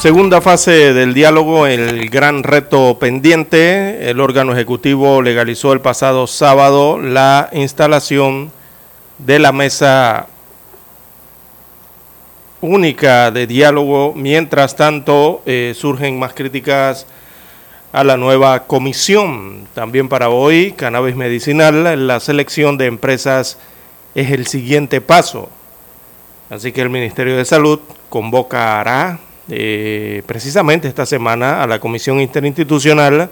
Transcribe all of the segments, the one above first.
Segunda fase del diálogo, el gran reto pendiente. El órgano ejecutivo legalizó el pasado sábado la instalación de la mesa única de diálogo. Mientras tanto, eh, surgen más críticas a la nueva comisión. También para hoy, cannabis medicinal, la selección de empresas es el siguiente paso. Así que el Ministerio de Salud convocará eh, precisamente esta semana a la Comisión Interinstitucional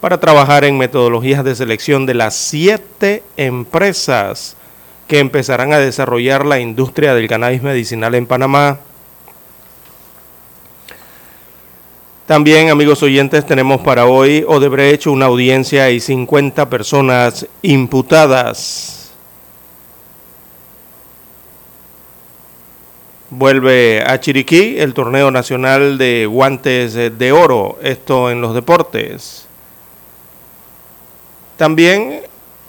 para trabajar en metodologías de selección de las siete empresas que empezarán a desarrollar la industria del cannabis medicinal en Panamá. También, amigos oyentes, tenemos para hoy Odebrecht una audiencia y 50 personas imputadas. Vuelve a Chiriquí el torneo nacional de guantes de oro, esto en los deportes. También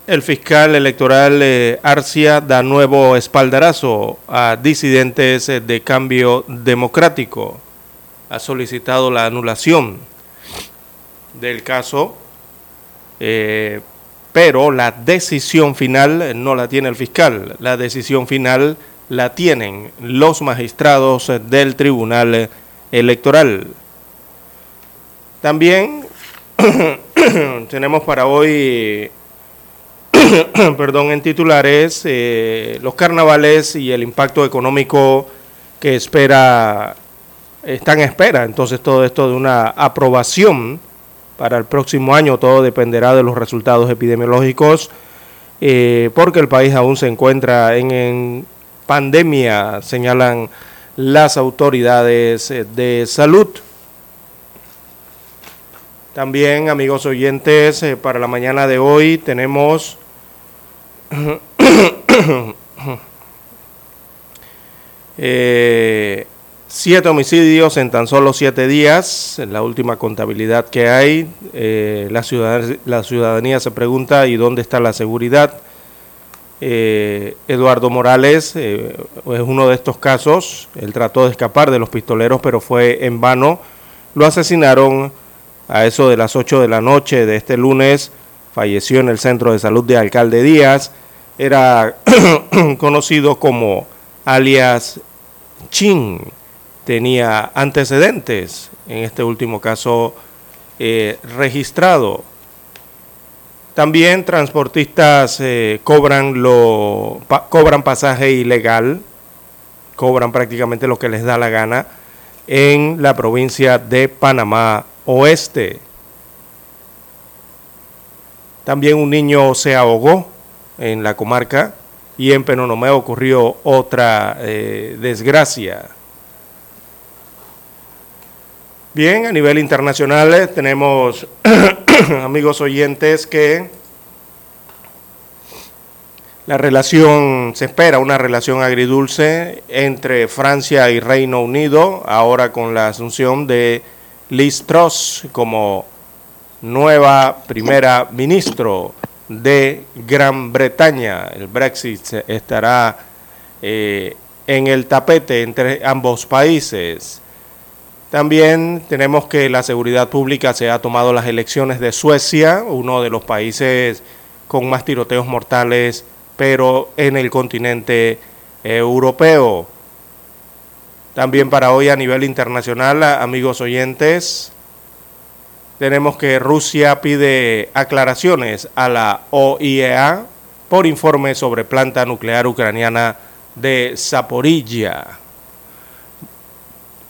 el fiscal electoral eh, Arcia da nuevo espaldarazo a disidentes eh, de cambio democrático. Ha solicitado la anulación del caso, eh, pero la decisión final no la tiene el fiscal. La decisión final la tienen los magistrados del Tribunal Electoral. También tenemos para hoy, perdón, en titulares, eh, los carnavales y el impacto económico que espera, están en espera. Entonces todo esto de una aprobación para el próximo año, todo dependerá de los resultados epidemiológicos, eh, porque el país aún se encuentra en pandemia, señalan las autoridades eh, de salud. También, amigos oyentes, eh, para la mañana de hoy tenemos eh, siete homicidios en tan solo siete días, la última contabilidad que hay. la, la ciudadanía se pregunta, ¿y dónde está la seguridad? Eh, Eduardo Morales eh, es uno de estos casos. Él trató de escapar de los pistoleros, pero fue en vano. Lo asesinaron a eso de las 8 de la noche de este lunes. Falleció en el centro de salud de Alcalde Díaz. Era conocido como alias Chin. Tenía antecedentes en este último caso eh, registrado. También transportistas eh, cobran, lo, cobran pasaje ilegal, cobran prácticamente lo que les da la gana en la provincia de Panamá Oeste. También un niño se ahogó en la comarca y en Penonomé ocurrió otra eh, desgracia. Bien, a nivel internacional eh, tenemos amigos oyentes que la relación, se espera una relación agridulce entre Francia y Reino Unido, ahora con la asunción de Liz Truss como nueva primera ministro de Gran Bretaña. El Brexit estará eh, en el tapete entre ambos países. También tenemos que la seguridad pública se ha tomado las elecciones de Suecia, uno de los países con más tiroteos mortales, pero en el continente europeo. También para hoy a nivel internacional, amigos oyentes, tenemos que Rusia pide aclaraciones a la OIEA por informe sobre planta nuclear ucraniana de Zaporilla.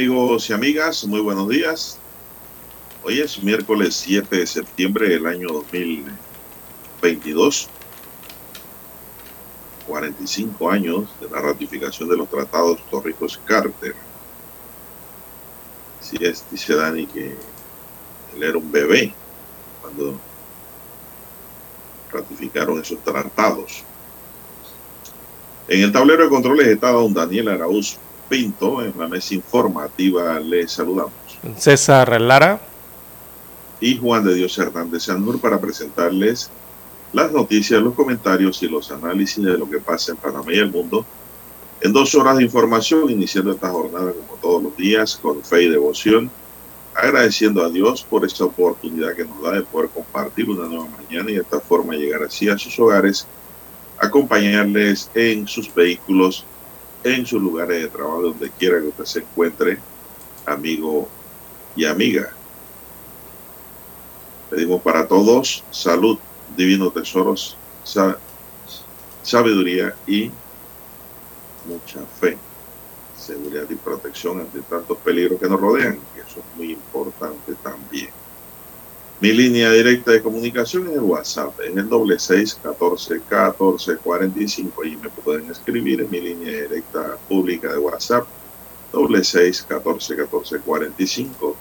Amigos y amigas, muy buenos días. Hoy es miércoles 7 de septiembre del año 2022. 45 años de la ratificación de los tratados Torrijos-Carter. Si es, dice Dani que él era un bebé cuando ratificaron esos tratados. En el tablero de controles estaba un Daniel Arauz Pinto. En la mesa informativa les saludamos. César Lara. Y Juan de Dios Hernández Sanur para presentarles las noticias, los comentarios y los análisis de lo que pasa en Panamá y el mundo. En dos horas de información, iniciando esta jornada como todos los días, con fe y devoción, agradeciendo a Dios por esta oportunidad que nos da de poder compartir una nueva mañana y de esta forma llegar así a sus hogares, acompañarles en sus vehículos en sus lugares de trabajo, donde quiera que usted se encuentre, amigo y amiga. Pedimos para todos salud, divinos tesoros, sabiduría y mucha fe, seguridad y protección ante tantos peligros que nos rodean, que eso es muy importante también. Mi línea directa de comunicación es el WhatsApp, es el doble seis catorce catorce cuarenta y cinco y me pueden escribir en mi línea directa pública de WhatsApp, doble seis catorce catorce cuarenta y cinco.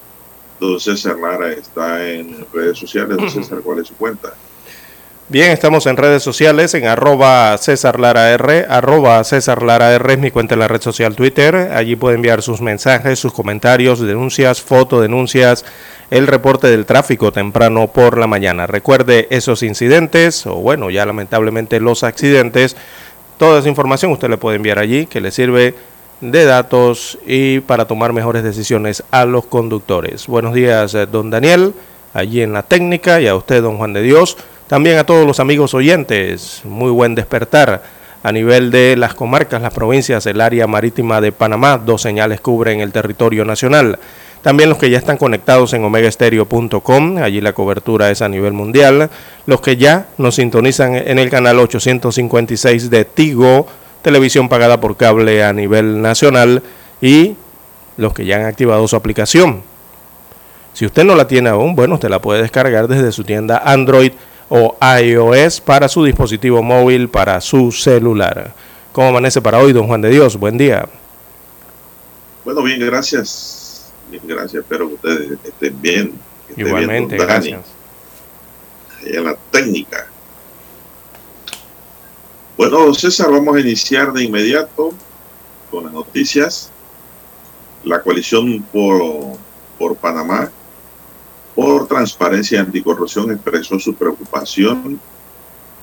Don César Lara está en redes sociales. Don César, ¿cuál es su cuenta? Bien, estamos en redes sociales, en arroba César Lara R, arroba César Lara R es mi cuenta en la red social Twitter. Allí puede enviar sus mensajes, sus comentarios, denuncias, fotodenuncias, el reporte del tráfico temprano por la mañana. Recuerde esos incidentes, o bueno, ya lamentablemente los accidentes, toda esa información usted le puede enviar allí, que le sirve de datos y para tomar mejores decisiones a los conductores. Buenos días, eh, don Daniel, allí en la técnica, y a usted, don Juan de Dios. También a todos los amigos oyentes, muy buen despertar. A nivel de las comarcas, las provincias, el área marítima de Panamá, dos señales cubren el territorio nacional. También los que ya están conectados en omegaestereo.com, allí la cobertura es a nivel mundial. Los que ya nos sintonizan en el canal 856 de Tigo, televisión pagada por cable a nivel nacional. Y los que ya han activado su aplicación. Si usted no la tiene aún, bueno, usted la puede descargar desde su tienda Android o iOS para su dispositivo móvil, para su celular. ¿Cómo amanece para hoy, don Juan de Dios? Buen día. Bueno, bien, gracias gracias. Espero que ustedes estén bien. Igualmente, gracias. En la técnica. Bueno, César, vamos a iniciar de inmediato con las noticias. La coalición por, por Panamá, por transparencia y anticorrupción, expresó su preocupación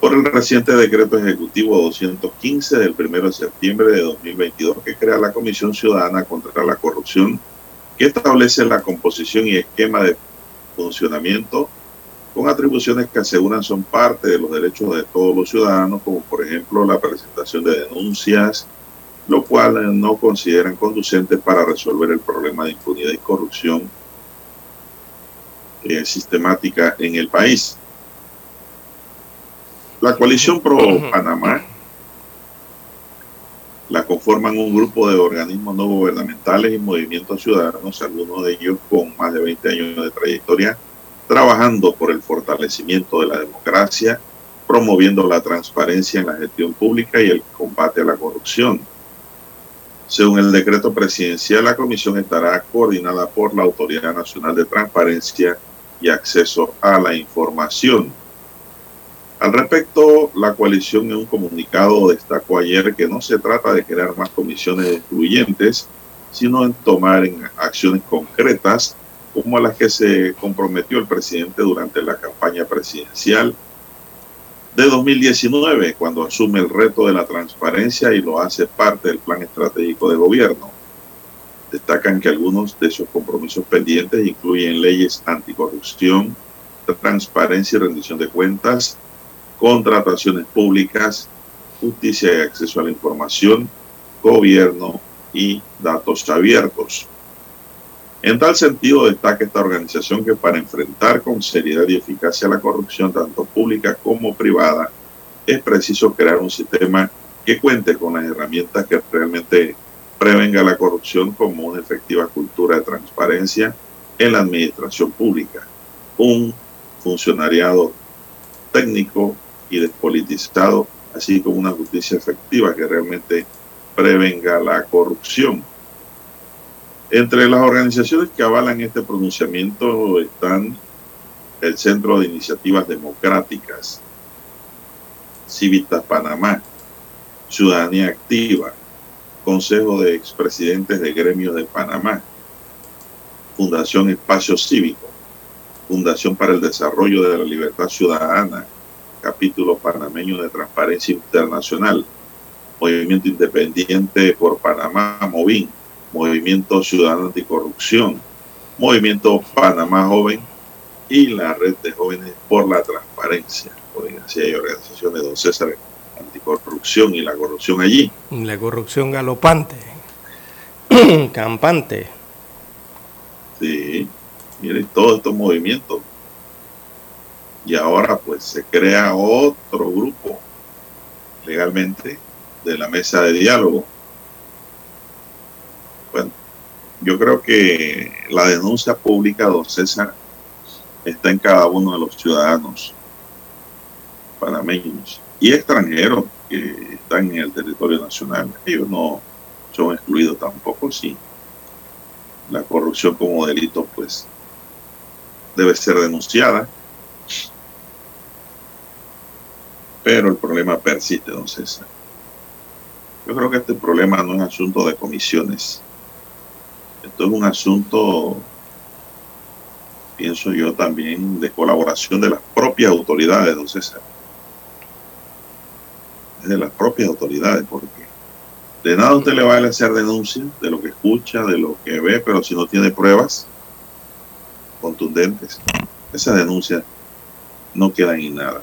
por el reciente decreto ejecutivo 215 del 1 de septiembre de 2022 que crea la Comisión Ciudadana contra la Corrupción, que establece la composición y esquema de funcionamiento con atribuciones que aseguran son parte de los derechos de todos los ciudadanos, como por ejemplo la presentación de denuncias, lo cual no consideran conducente para resolver el problema de impunidad y corrupción eh, sistemática en el país. La coalición Pro Panamá la conforman un grupo de organismos no gubernamentales y movimientos ciudadanos, algunos de ellos con más de 20 años de trayectoria, trabajando por el fortalecimiento de la democracia, promoviendo la transparencia en la gestión pública y el combate a la corrupción. Según el decreto presidencial, la comisión estará coordinada por la Autoridad Nacional de Transparencia y Acceso a la Información al respecto, la coalición en un comunicado destacó ayer que no se trata de crear más comisiones excluyentes, sino en tomar acciones concretas como las que se comprometió el presidente durante la campaña presidencial de 2019, cuando asume el reto de la transparencia y lo hace parte del plan estratégico de gobierno. Destacan que algunos de esos compromisos pendientes incluyen leyes anticorrupción, transparencia y rendición de cuentas, contrataciones públicas, justicia y acceso a la información, gobierno y datos abiertos. En tal sentido, destaca esta organización que para enfrentar con seriedad y eficacia la corrupción, tanto pública como privada, es preciso crear un sistema que cuente con las herramientas que realmente prevenga la corrupción como una efectiva cultura de transparencia en la administración pública, un funcionariado técnico y despolitizado, así como una justicia efectiva que realmente prevenga la corrupción. Entre las organizaciones que avalan este pronunciamiento están el Centro de Iniciativas Democráticas, Civitas Panamá, Ciudadanía Activa, Consejo de Expresidentes de Gremios de Panamá, Fundación Espacio Cívico, Fundación para el Desarrollo de la Libertad Ciudadana, capítulo panameño de Transparencia Internacional, Movimiento Independiente por Panamá, MOVIN, Movimiento Ciudadano Anticorrupción, Movimiento Panamá Joven y la Red de Jóvenes por la Transparencia. Así hay organizaciones, don César, anticorrupción y la corrupción allí. La corrupción galopante, campante. Sí, miren todos estos movimientos y ahora pues se crea otro grupo legalmente de la mesa de diálogo. Bueno, yo creo que la denuncia pública, don César, está en cada uno de los ciudadanos panameños y extranjeros que están en el territorio nacional. Ellos no son excluidos tampoco, sí. La corrupción como delito, pues, debe ser denunciada pero el problema persiste, don César. Yo creo que este problema no es asunto de comisiones. Esto es un asunto, pienso yo también, de colaboración de las propias autoridades, don César. De las propias autoridades, porque de nada usted le va a hacer denuncia de lo que escucha, de lo que ve, pero si no tiene pruebas contundentes, esa denuncia no queda en nada.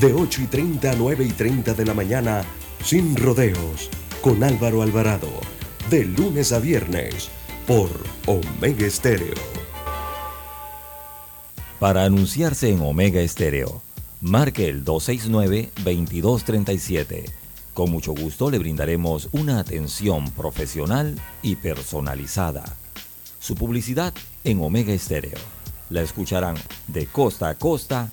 de 8 y 30 a 9 y 30 de la mañana, sin rodeos, con Álvaro Alvarado, de lunes a viernes, por Omega Estéreo. Para anunciarse en Omega Estéreo, marque el 269-2237. Con mucho gusto le brindaremos una atención profesional y personalizada. Su publicidad en Omega Estéreo. La escucharán de costa a costa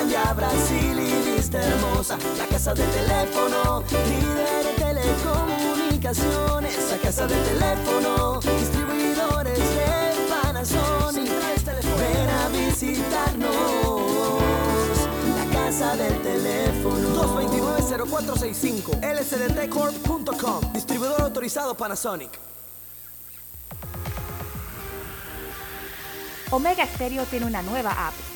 En Via Brasil y Vista Hermosa. La casa del teléfono, líder en telecomunicaciones. La casa del teléfono, distribuidores de Panasonic. Ven a visitarnos. La casa del teléfono. 229-0465 lsdtcorp.com Distribuidor autorizado Panasonic. Omega Stereo tiene una nueva app.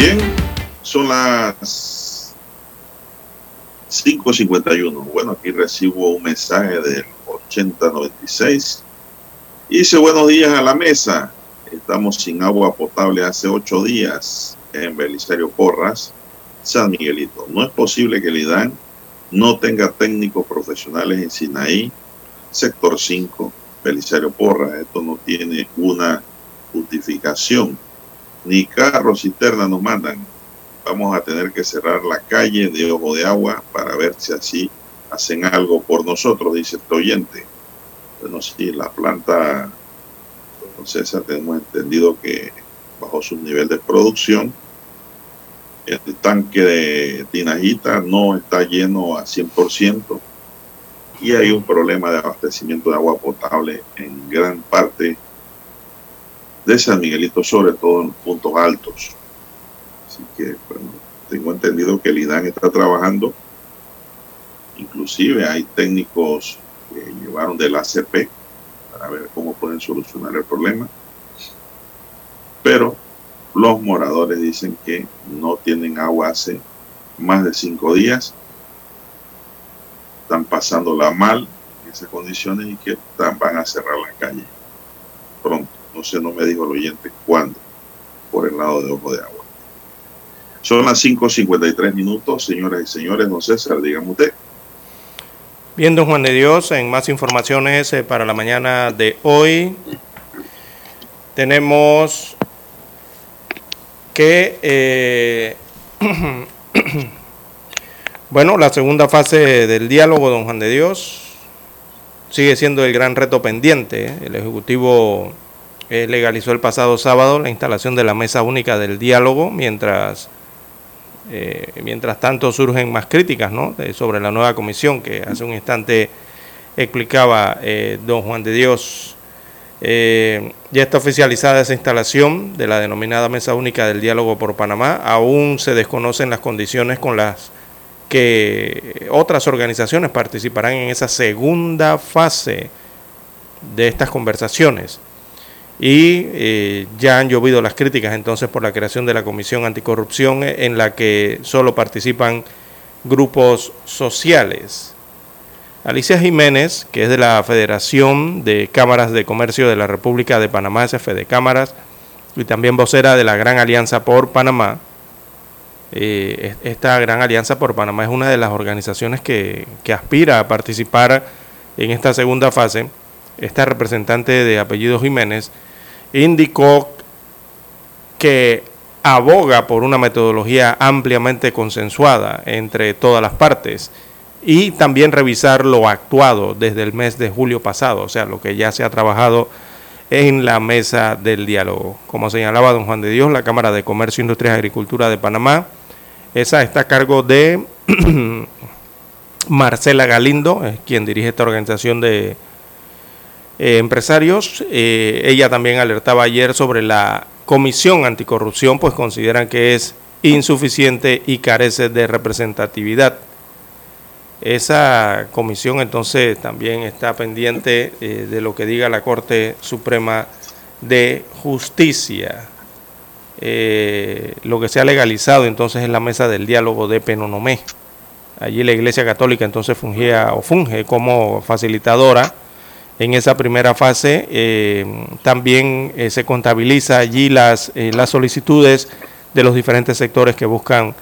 Bien, son las 5.51. Bueno, aquí recibo un mensaje del 8096. Dice buenos días a la mesa. Estamos sin agua potable hace ocho días en Belisario Porras, San Miguelito. No es posible que el IDAN no tenga técnicos profesionales en Sinaí, sector 5, Belisario Porras. Esto no tiene una justificación ni carros cisterna nos mandan. Vamos a tener que cerrar la calle de Ojo de Agua para ver si así hacen algo por nosotros, dice este oyente. Bueno, sí, la planta, César, tenemos entendido que bajo su nivel de producción, el tanque de Tinajita no está lleno a 100% y hay un problema de abastecimiento de agua potable en gran parte de San Miguelito, sobre todo en puntos altos. Así que, bueno, tengo entendido que el IDAN está trabajando. Inclusive hay técnicos que llevaron del ACP para ver cómo pueden solucionar el problema. Pero los moradores dicen que no tienen agua hace más de cinco días. Están pasándola mal en esas condiciones y que van a cerrar la calle pronto. No sé, no me dijo el oyente cuándo, por el lado de Ojo de Agua. Son las 5.53 minutos, señoras y señores. Don César, dígame usted. Bien, don Juan de Dios, en más informaciones eh, para la mañana de hoy, tenemos que, eh, bueno, la segunda fase del diálogo, don Juan de Dios, sigue siendo el gran reto pendiente. ¿eh? El Ejecutivo eh, legalizó el pasado sábado la instalación de la mesa única del diálogo, mientras, eh, mientras tanto surgen más críticas ¿no? sobre la nueva comisión que hace un instante explicaba don Juan de Dios. ya está oficializada esa instalación de la denominada Mesa Única del Diálogo por Panamá. Aún se desconocen las condiciones con las que otras organizaciones participarán en esa segunda fase de estas conversaciones. Y eh, ya han llovido las críticas entonces por la creación de la Comisión Anticorrupción en la que solo participan grupos sociales. Alicia Jiménez, que es de la Federación de Cámaras de Comercio de la República de Panamá, SF de Cámaras, y también vocera de la Gran Alianza por Panamá. Eh, esta Gran Alianza por Panamá es una de las organizaciones que, que aspira a participar en esta segunda fase. Esta representante de apellido Jiménez indicó que aboga por una metodología ampliamente consensuada entre todas las partes y también revisar lo actuado desde el mes de julio pasado, o sea, lo que ya se ha trabajado en la mesa del diálogo. Como señalaba don Juan de Dios, la Cámara de Comercio, Industria y Agricultura de Panamá, esa está a cargo de Marcela Galindo, quien dirige esta organización de eh, empresarios. Eh, ella también alertaba ayer sobre la Comisión Anticorrupción, pues consideran que es insuficiente y carece de representatividad. Esa comisión entonces también está pendiente eh, de lo que diga la Corte Suprema de Justicia. Lo que se ha legalizado entonces es la mesa del diálogo de Penonomé. Allí la Iglesia Católica entonces fungía o funge como facilitadora en esa primera fase. Eh, también se contabiliza allí las, las solicitudes de los diferentes sectores que buscan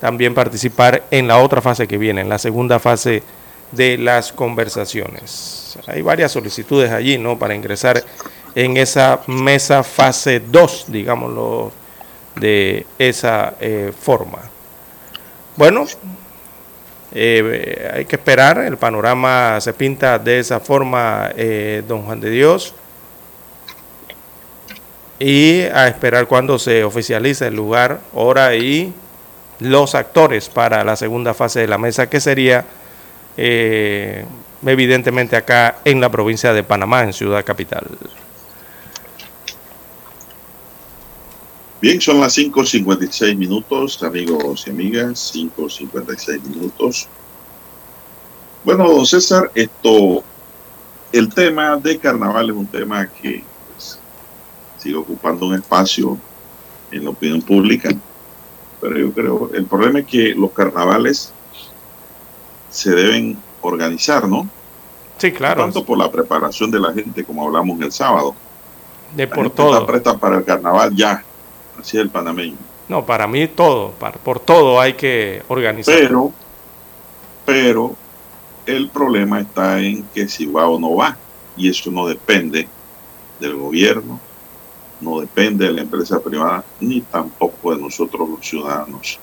también participar en la otra fase que viene, en la segunda fase de las conversaciones. Hay varias solicitudes allí, ¿no? Para ingresar en esa mesa fase 2, digámoslo, de esa eh, forma. Bueno, eh, hay que esperar, el panorama se pinta de esa forma, eh, don Juan de Dios, y a esperar cuando se oficialice el lugar, hora y los actores para la segunda fase de la mesa, que sería eh, evidentemente acá en la provincia de Panamá, en Ciudad Capital. Bien, son las 5.56 minutos, amigos y amigas, 5.56 minutos. Bueno, César, esto, el tema de carnaval es un tema que pues, sigue ocupando un espacio en la opinión pública pero yo creo, el problema es que los carnavales se deben organizar, ¿no? Sí, claro. Tanto por la preparación de la gente, como hablamos el sábado. De por todo. Está para el carnaval ya, el panameño. No, para mí todo, por todo hay que organizar. Pero, pero el problema está en que si va o no va, y eso no depende del gobierno, no depende de la empresa privada ni tampoco de nosotros los ciudadanos.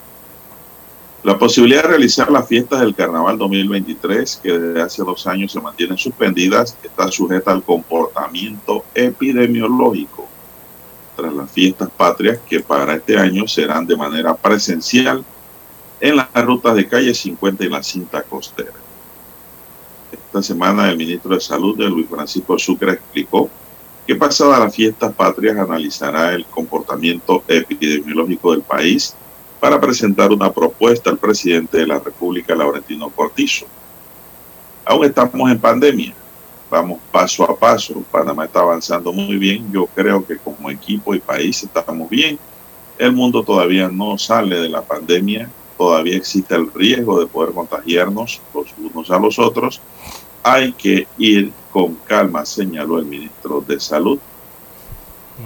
La posibilidad de realizar las fiestas del Carnaval 2023, que desde hace dos años se mantienen suspendidas, está sujeta al comportamiento epidemiológico tras las fiestas patrias que para este año serán de manera presencial en las rutas de calle 50 y la cinta costera. Esta semana el ministro de Salud, de Luis Francisco Sucre, explicó que pasada las fiestas patrias analizará el comportamiento epidemiológico del país para presentar una propuesta al presidente de la República, Laurentino Cortizo. Aún estamos en pandemia, vamos paso a paso, Panamá está avanzando muy bien, yo creo que como equipo y país estamos bien, el mundo todavía no sale de la pandemia, todavía existe el riesgo de poder contagiarnos los unos a los otros, hay que ir con calma, señaló el ministro de Salud.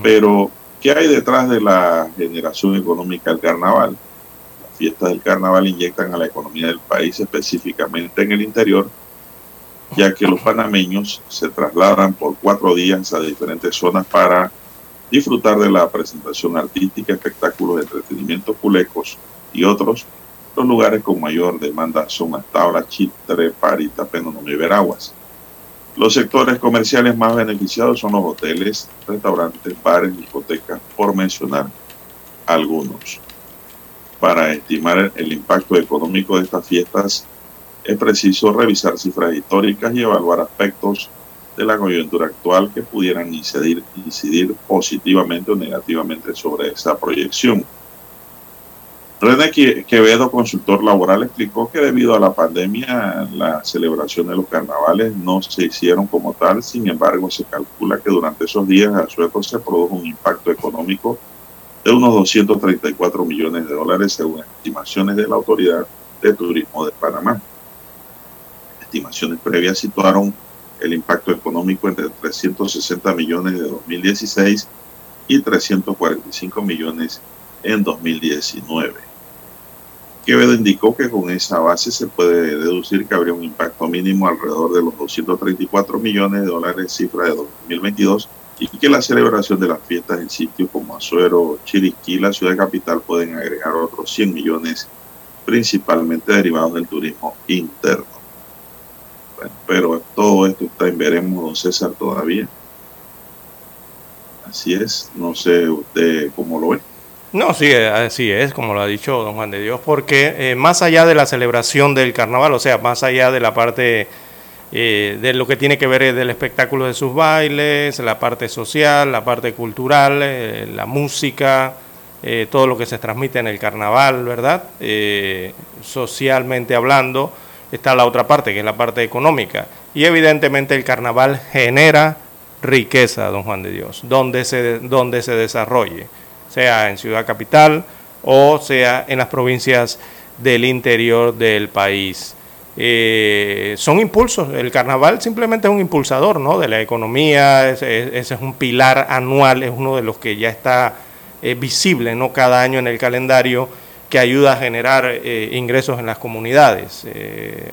Pero, ¿qué hay detrás de la generación económica del carnaval? Las fiestas del carnaval inyectan a la economía del país, específicamente en el interior, ya que los panameños se trasladan por cuatro días a diferentes zonas para disfrutar de la presentación artística, espectáculos de entretenimiento, culecos y otros. Los lugares con mayor demanda son Astabra, Chitre, Parita, Penonomé y Veraguas. Los sectores comerciales más beneficiados son los hoteles, restaurantes, bares, discotecas, por mencionar algunos. Para estimar el impacto económico de estas fiestas es preciso revisar cifras históricas y evaluar aspectos de la coyuntura actual que pudieran incidir, positivamente o negativamente sobre esa proyección. René Quevedo, consultor laboral, explicó que debido a la pandemia la celebración de los carnavales no se hicieron como tal, sin embargo se calcula que durante esos días a sueco se produjo un impacto económico de unos 234 millones de dólares según estimaciones de la Autoridad de Turismo de Panamá. Estimaciones previas situaron el impacto económico entre 360 millones de 2016 y 345 millones en 2019. Quevedo indicó que con esa base se puede deducir que habría un impacto mínimo alrededor de los 234 millones de dólares, cifra de 2022, y que la celebración de las fiestas en sitios como Azuero, Chiriquí, la ciudad capital, pueden agregar otros 100 millones, principalmente derivados del turismo interno. Pero todo esto está en veremos, don César, todavía. Así es, no sé usted cómo lo ve. No, sí, así es, como lo ha dicho don Juan de Dios, porque eh, más allá de la celebración del carnaval, o sea, más allá de la parte eh, de lo que tiene que ver del espectáculo de sus bailes, la parte social, la parte cultural, eh, la música, todo lo que se transmite en el carnaval, ¿verdad? socialmente hablando, está la otra parte, que es la parte económica. Y evidentemente el carnaval genera riqueza, don Juan de Dios, donde se, donde se desarrolle sea en Ciudad Capital o sea en las provincias del interior del país. Eh, son impulsos, el carnaval simplemente es un impulsador ¿no? de la economía, ese, es un pilar anual, es uno de los que ya está eh, visible ¿no? cada año en el calendario que ayuda a generar eh, ingresos en las comunidades.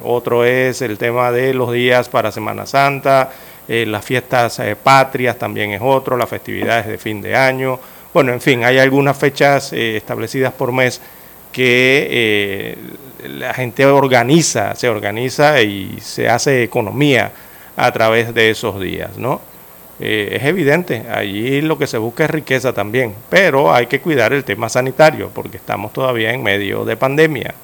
otro es el tema de los días para Semana Santa, las fiestas patrias también es otro, las festividades de fin de año, bueno, en fin, hay algunas fechas eh, establecidas por mes que eh, la gente organiza, se organiza y se hace economía a través de esos días, ¿no? Eh, es evidente, allí lo que se busca es riqueza también, pero hay que cuidar el tema sanitario porque estamos todavía en medio de pandemia.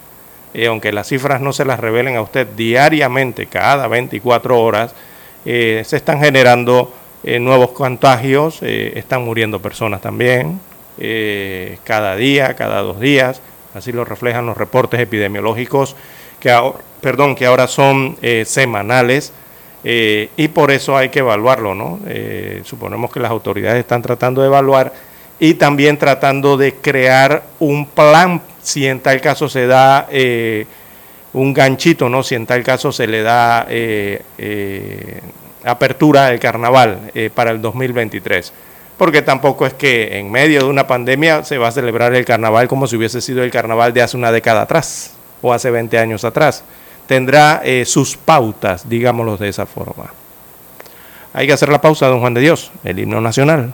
Y aunque las cifras no se las revelen a usted diariamente, cada 24 horas, se están generando eh, nuevos contagios, eh, están muriendo personas también, eh, cada día, cada dos días, así lo reflejan los reportes epidemiológicos que ahora, perdón, que ahora son semanales y por eso hay que evaluarlo, ¿no? suponemos que las autoridades están tratando de evaluar y también tratando de crear un plan si en tal caso se da un ganchito, ¿no? Si en tal caso se le da apertura del carnaval eh, para el 2023. Porque tampoco es que en medio de una pandemia se va a celebrar el carnaval como si hubiese sido el carnaval de hace una década atrás o hace 20 años atrás. Tendrá eh, sus pautas, digámoslo de esa forma. Hay que hacer la pausa, don Juan de Dios, el himno nacional.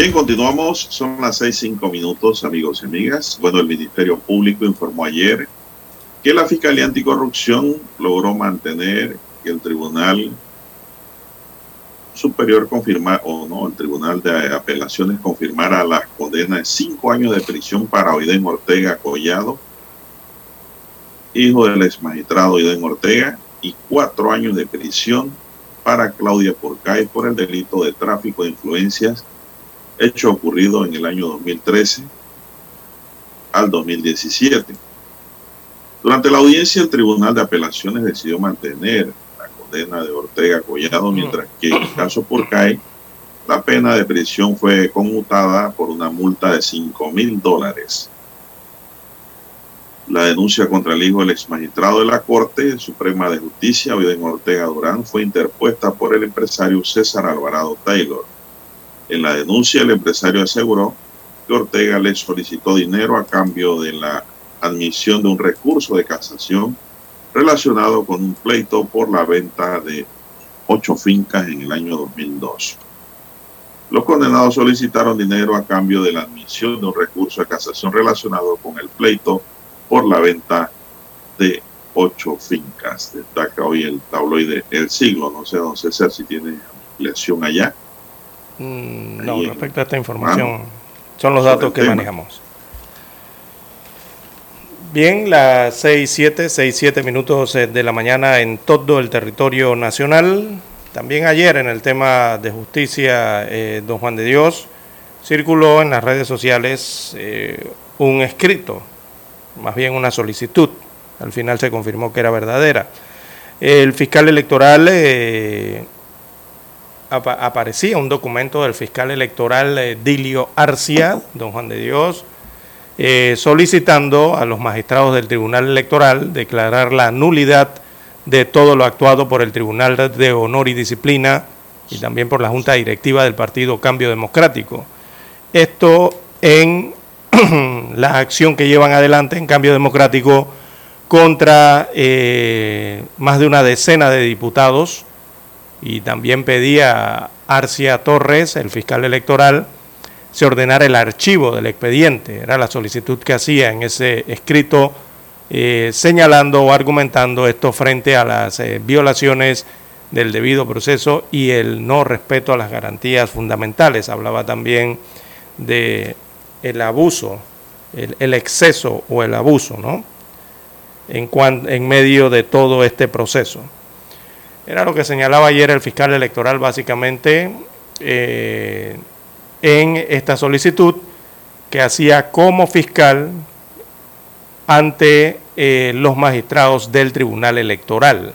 Bien, continuamos. Son las seis cinco minutos, amigos y amigas. Bueno, el Ministerio Público informó ayer que la Fiscalía Anticorrupción logró mantener que el Tribunal Superior confirmara, o no, el Tribunal de Apelaciones confirmara las condenas de cinco años de prisión para Oiden Ortega Collado, hijo del ex magistrado Oiden Ortega, y cuatro años de prisión para Claudia Porcay por el delito de tráfico de influencias hecho ocurrido en el año 2013 al 2017. Durante la audiencia, el Tribunal de Apelaciones decidió mantener la condena de Ortega Collado, mientras que en el caso Porcay, la pena de prisión fue conmutada por una multa de 5 mil dólares. La denuncia contra el hijo del ex magistrado de la Corte Suprema de Justicia, Oiden Ortega Durán, fue interpuesta por el empresario César Alvarado Taylor. En la denuncia, el empresario aseguró que Ortega le solicitó dinero a cambio de la admisión de un recurso de casación relacionado con un pleito por la venta de ocho fincas en el año 2002. Los condenados solicitaron dinero a cambio de la admisión de un recurso de casación relacionado con el pleito por la venta de ocho fincas. Destaca hoy el tabloide El Siglo. No sé, don César, si tiene ampliación allá. Mm, no, respecto a esta información, son los datos que manejamos. Bien, las 6, 7, 6, 7 minutos eh, de la mañana en todo el territorio nacional. También ayer en el tema de justicia, eh, don Juan de Dios, circuló en las redes sociales eh, un escrito, más bien una solicitud. Al final se confirmó que era verdadera. El fiscal electoral aparecía un documento del fiscal electoral eh, Dilio Arcia, don Juan de Dios, eh, solicitando a los magistrados del Tribunal Electoral declarar la nulidad de todo lo actuado por el Tribunal de Honor y Disciplina y también por la Junta Directiva del Partido Cambio Democrático. Esto en la acción que llevan adelante en Cambio Democrático contra eh, más de una decena de diputados y también pedía Arcia Torres, el fiscal electoral, se ordenara el archivo del expediente. Era la solicitud que hacía en ese escrito eh, señalando o argumentando esto frente a las eh, violaciones del debido proceso y el no respeto a las garantías fundamentales. Hablaba también de el abuso, el, exceso o el abuso, ¿no? En, en medio de todo este proceso. Era lo que señalaba ayer el fiscal electoral básicamente eh, en esta solicitud que hacía como fiscal ante eh, los magistrados del Tribunal Electoral.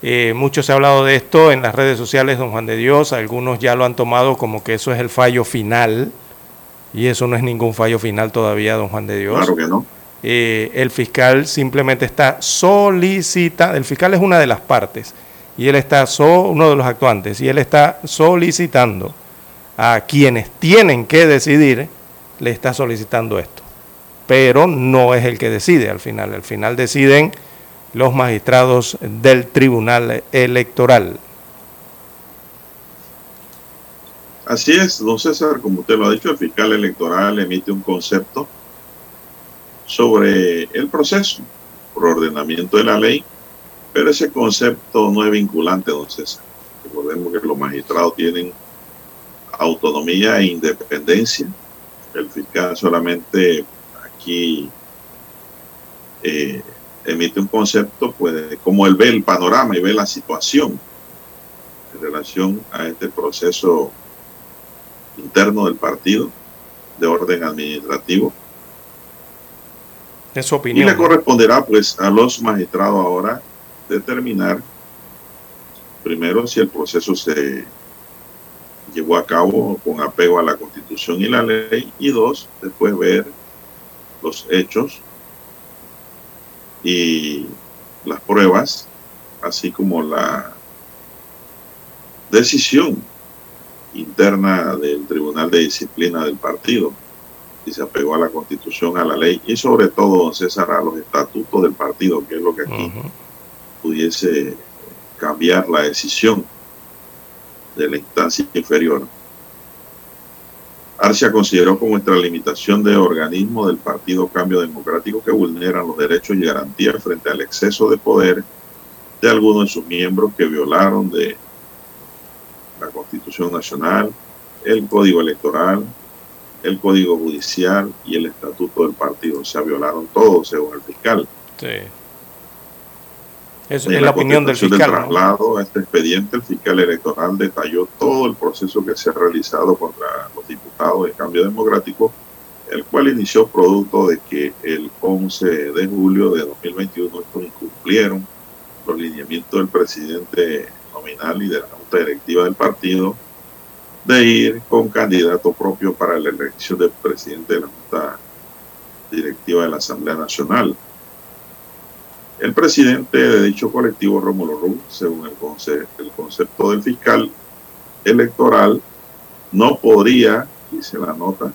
Eh, mucho se ha hablado de esto en las redes sociales, don Juan de Dios, algunos ya lo han tomado como que eso es el fallo final, y eso no es ningún fallo final todavía, don Juan de Dios. Claro que no. Eh, el fiscal simplemente está solicitando, el fiscal es una de las partes y él está, uno de los actuantes, y él está solicitando a quienes tienen que decidir, le está solicitando esto. Pero no es el que decide al final, al final deciden los magistrados del Tribunal Electoral. Así es, don César, como usted lo ha dicho, el fiscal electoral emite un concepto sobre el proceso por ordenamiento de la ley, pero ese concepto no es vinculante, don César. Recordemos que los magistrados tienen autonomía e independencia. El fiscal solamente aquí eh, emite un concepto, pues, como él ve el panorama y ve la situación en relación a este proceso interno del partido de orden administrativo y le corresponderá pues a los magistrados ahora determinar primero si el proceso se llevó a cabo con apego a la constitución y la ley. Y dos, después ver los hechos y las pruebas, así como la decisión interna del Tribunal de Disciplina del partido y se apegó a la constitución, a la ley y sobre todo, don César, a los estatutos del partido, que es lo que aquí pudiese cambiar la decisión de la instancia inferior. Arcia consideró como extralimitación de organismos del Partido Cambio Democrático que vulneran los derechos y garantías frente al exceso de poder de algunos de sus miembros que violaron de la Constitución Nacional, el Código Electoral, el Código Judicial y el Estatuto del Partido. O sea, violaron todo, según el fiscal. Sí. Eso es la, opinión del fiscal. Del traslado a este expediente, el fiscal electoral detalló todo el proceso que se ha realizado contra los diputados de Cambio Democrático, el cual inició producto de que el 11 de julio de 2021 estos incumplieron los lineamientos del presidente nominal y de la Junta Directiva del partido de ir con candidato propio para la elección del presidente de la Junta Directiva de la Asamblea Nacional. El presidente de dicho colectivo, Rómulo Ruz, según el, el concepto del fiscal electoral, no podría, dice la nota,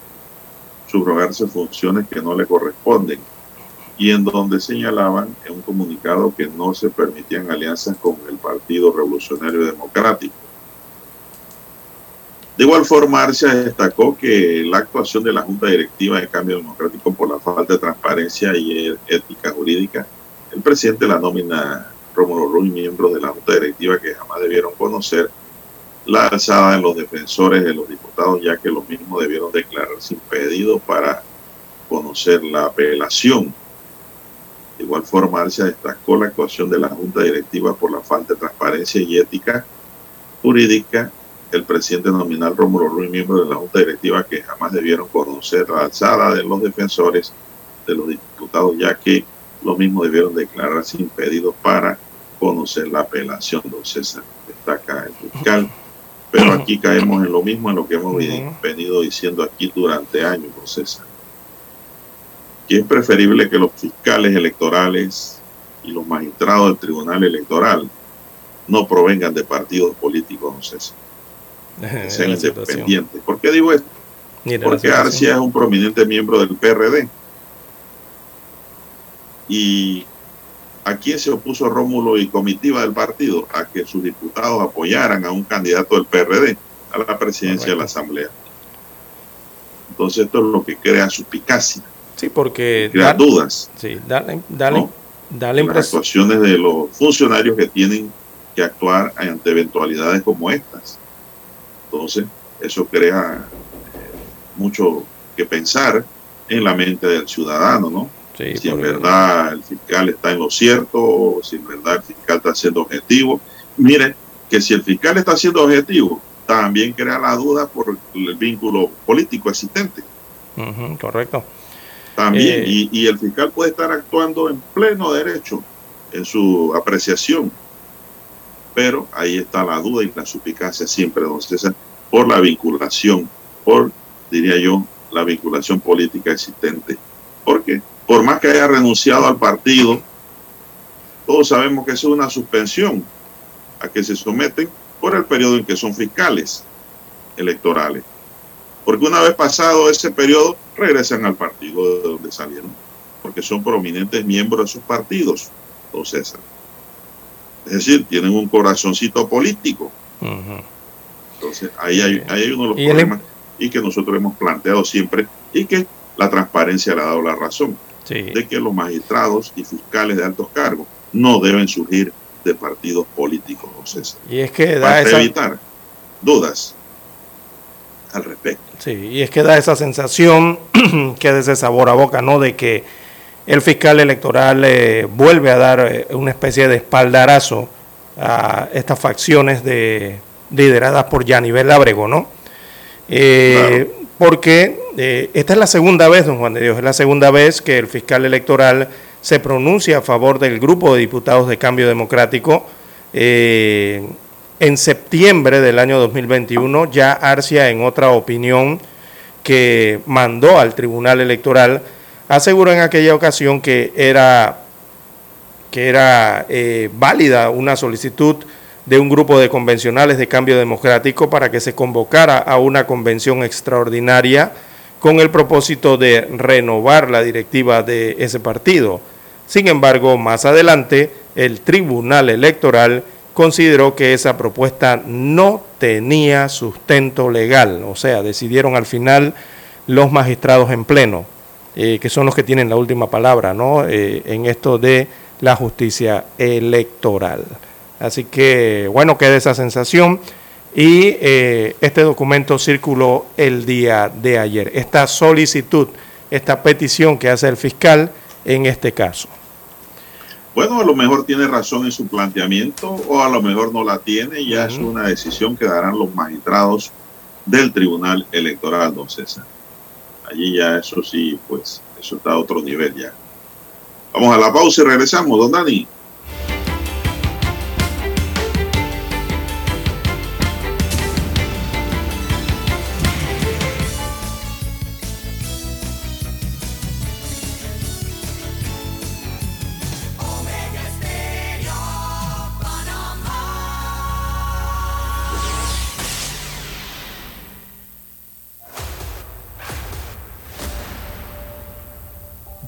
subrogarse funciones que no le corresponden y en donde señalaban en un comunicado que no se permitían alianzas con el Partido Revolucionario Democrático. De igual forma, Arcia destacó que la actuación de la Junta Directiva de Cambio Democrático por la falta de transparencia y ética jurídica el presidente la nómina Rómulo Ruiz, miembros de la Junta Directiva que jamás debieron conocer la alzada de los defensores de los diputados, ya que los mismos debieron declararse impedidos para conocer la apelación. De igual forma, se destacó la actuación de la Junta Directiva por la falta de transparencia y ética jurídica. El presidente nominal Rómulo Ruiz, miembro de la Junta Directiva, que jamás debieron conocer la alzada de los defensores de los diputados, ya que lo mismo debieron declararse impedidos para conocer la apelación, don César, destaca el fiscal. Pero aquí caemos en lo mismo en lo que hemos venido diciendo aquí durante años, don César. Que es preferible que los fiscales electorales y los magistrados del Tribunal Electoral no provengan de partidos políticos, don César. Sean independientes. ¿Por qué digo esto? Porque Arcia es un prominente miembro del PRD ¿Y a quién se opuso Rómulo y comitiva del partido? A que sus diputados apoyaran a un candidato del PRD a la presidencia de la Asamblea. Entonces esto es lo que crea suspicacia. Sí, porque... Crea dudas. Sí, dale, dale, dale Las actuaciones de los funcionarios que tienen que actuar ante eventualidades como estas. Entonces, eso crea eh, mucho que pensar en la mente del ciudadano, ¿no? si en verdad el fiscal está en lo cierto, si en verdad el fiscal está siendo objetivo. Mire, que si el fiscal está siendo objetivo, también crea la duda por el vínculo político existente. correcto. También, eh, y, el fiscal puede estar actuando en pleno derecho en su apreciación, pero ahí está la duda y la suspicacia siempre, don César, por la vinculación, por, diría yo, la vinculación política existente. ¿Por qué? por más que haya renunciado al partido, todos sabemos que es una suspensión a que se someten por el periodo en que son fiscales electorales. Porque una vez pasado ese periodo, regresan al partido de donde salieron, porque son prominentes miembros de sus partidos, don César. Es decir, tienen un corazoncito político. Entonces, ahí hay, ahí hay uno de los problemas y que nosotros hemos planteado siempre y que la transparencia le ha dado la razón de que los magistrados y fiscales de altos cargos no deben surgir de partidos políticos, Y es que da para evitar dudas al respecto. Sí, y es que da esa sensación que de ese sabor a boca, ¿no? De que el fiscal electoral eh, vuelve a dar eh, una especie de espaldarazo a estas facciones de, lideradas por Yanivel Abrego, ¿no? Eh, porque eh, esta es la segunda vez, don Juan de Dios, es la segunda vez que el fiscal electoral se pronuncia a favor del grupo de diputados de Cambio Democrático, en septiembre del año 2021, ya Arcia en otra opinión que mandó al Tribunal Electoral, aseguró en aquella ocasión que era, que era eh, válida una solicitud de un grupo de convencionales de cambio democrático para que se convocara a una convención extraordinaria con el propósito de renovar la directiva de ese partido. Sin embargo, más adelante, el Tribunal Electoral consideró que esa propuesta no tenía sustento legal, o sea, decidieron al final los magistrados en pleno, eh, que son los que tienen la última palabra ¿no? Eh, en esto de la justicia electoral. Así que, bueno, queda esa sensación y eh, este documento circuló el día de ayer. Esta solicitud, esta petición que hace el fiscal en este caso. Bueno, a lo mejor tiene razón en su planteamiento o a lo mejor no la tiene, ya es una decisión que darán los magistrados del Tribunal Electoral, don César. Allí ya eso sí, pues eso está a otro nivel ya. Vamos a la pausa y regresamos, don Dani.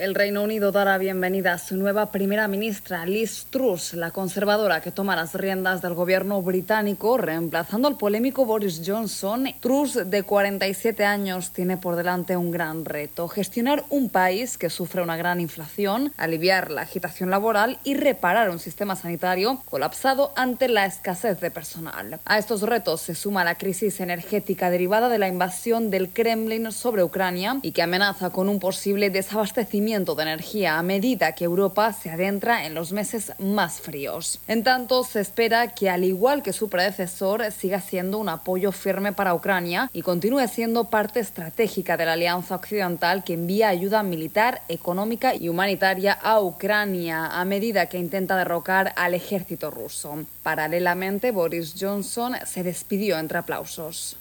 El Reino Unido dará bienvenida a su nueva primera ministra, Liz Truss, la conservadora que toma las riendas del gobierno británico, reemplazando al polémico Boris Johnson. Truss, de 47 años, tiene por delante un gran reto, gestionar un país que sufre una gran inflación, aliviar la agitación laboral y reparar un sistema sanitario colapsado ante la escasez de personal. A estos retos se suma la crisis energética derivada de la invasión del Kremlin sobre Ucrania y que amenaza con un posible desabastecimiento de energía a medida que Europa se adentra en los meses más fríos. En tanto, se espera que, al igual que su predecesor, siga siendo un apoyo firme para Ucrania y continúe siendo parte estratégica de la Alianza Occidental que envía ayuda militar, económica y humanitaria a Ucrania a medida que intenta derrocar al ejército ruso. Paralelamente, Boris Johnson se despidió entre aplausos.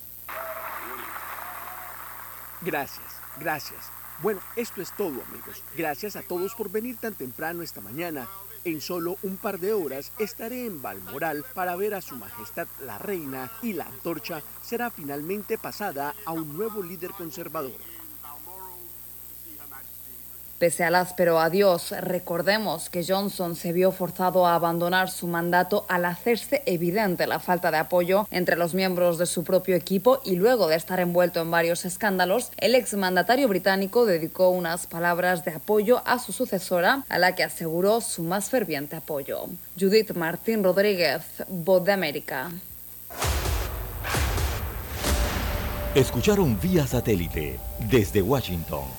Gracias, gracias. Bueno, esto es todo amigos. Gracias a todos por venir tan temprano esta mañana. En solo un par de horas estaré en Balmoral para ver a Su Majestad la Reina y la antorcha será finalmente pasada a un nuevo líder conservador. Pese al áspero adiós, recordemos que Johnson se vio forzado a abandonar su mandato al hacerse evidente la falta de apoyo entre los miembros de su propio equipo y luego de estar envuelto en varios escándalos, el exmandatario británico dedicó unas palabras de apoyo a su sucesora, a la que aseguró su más ferviente apoyo. Judith Martín Rodríguez, Voz de América. Escucharon vía satélite desde Washington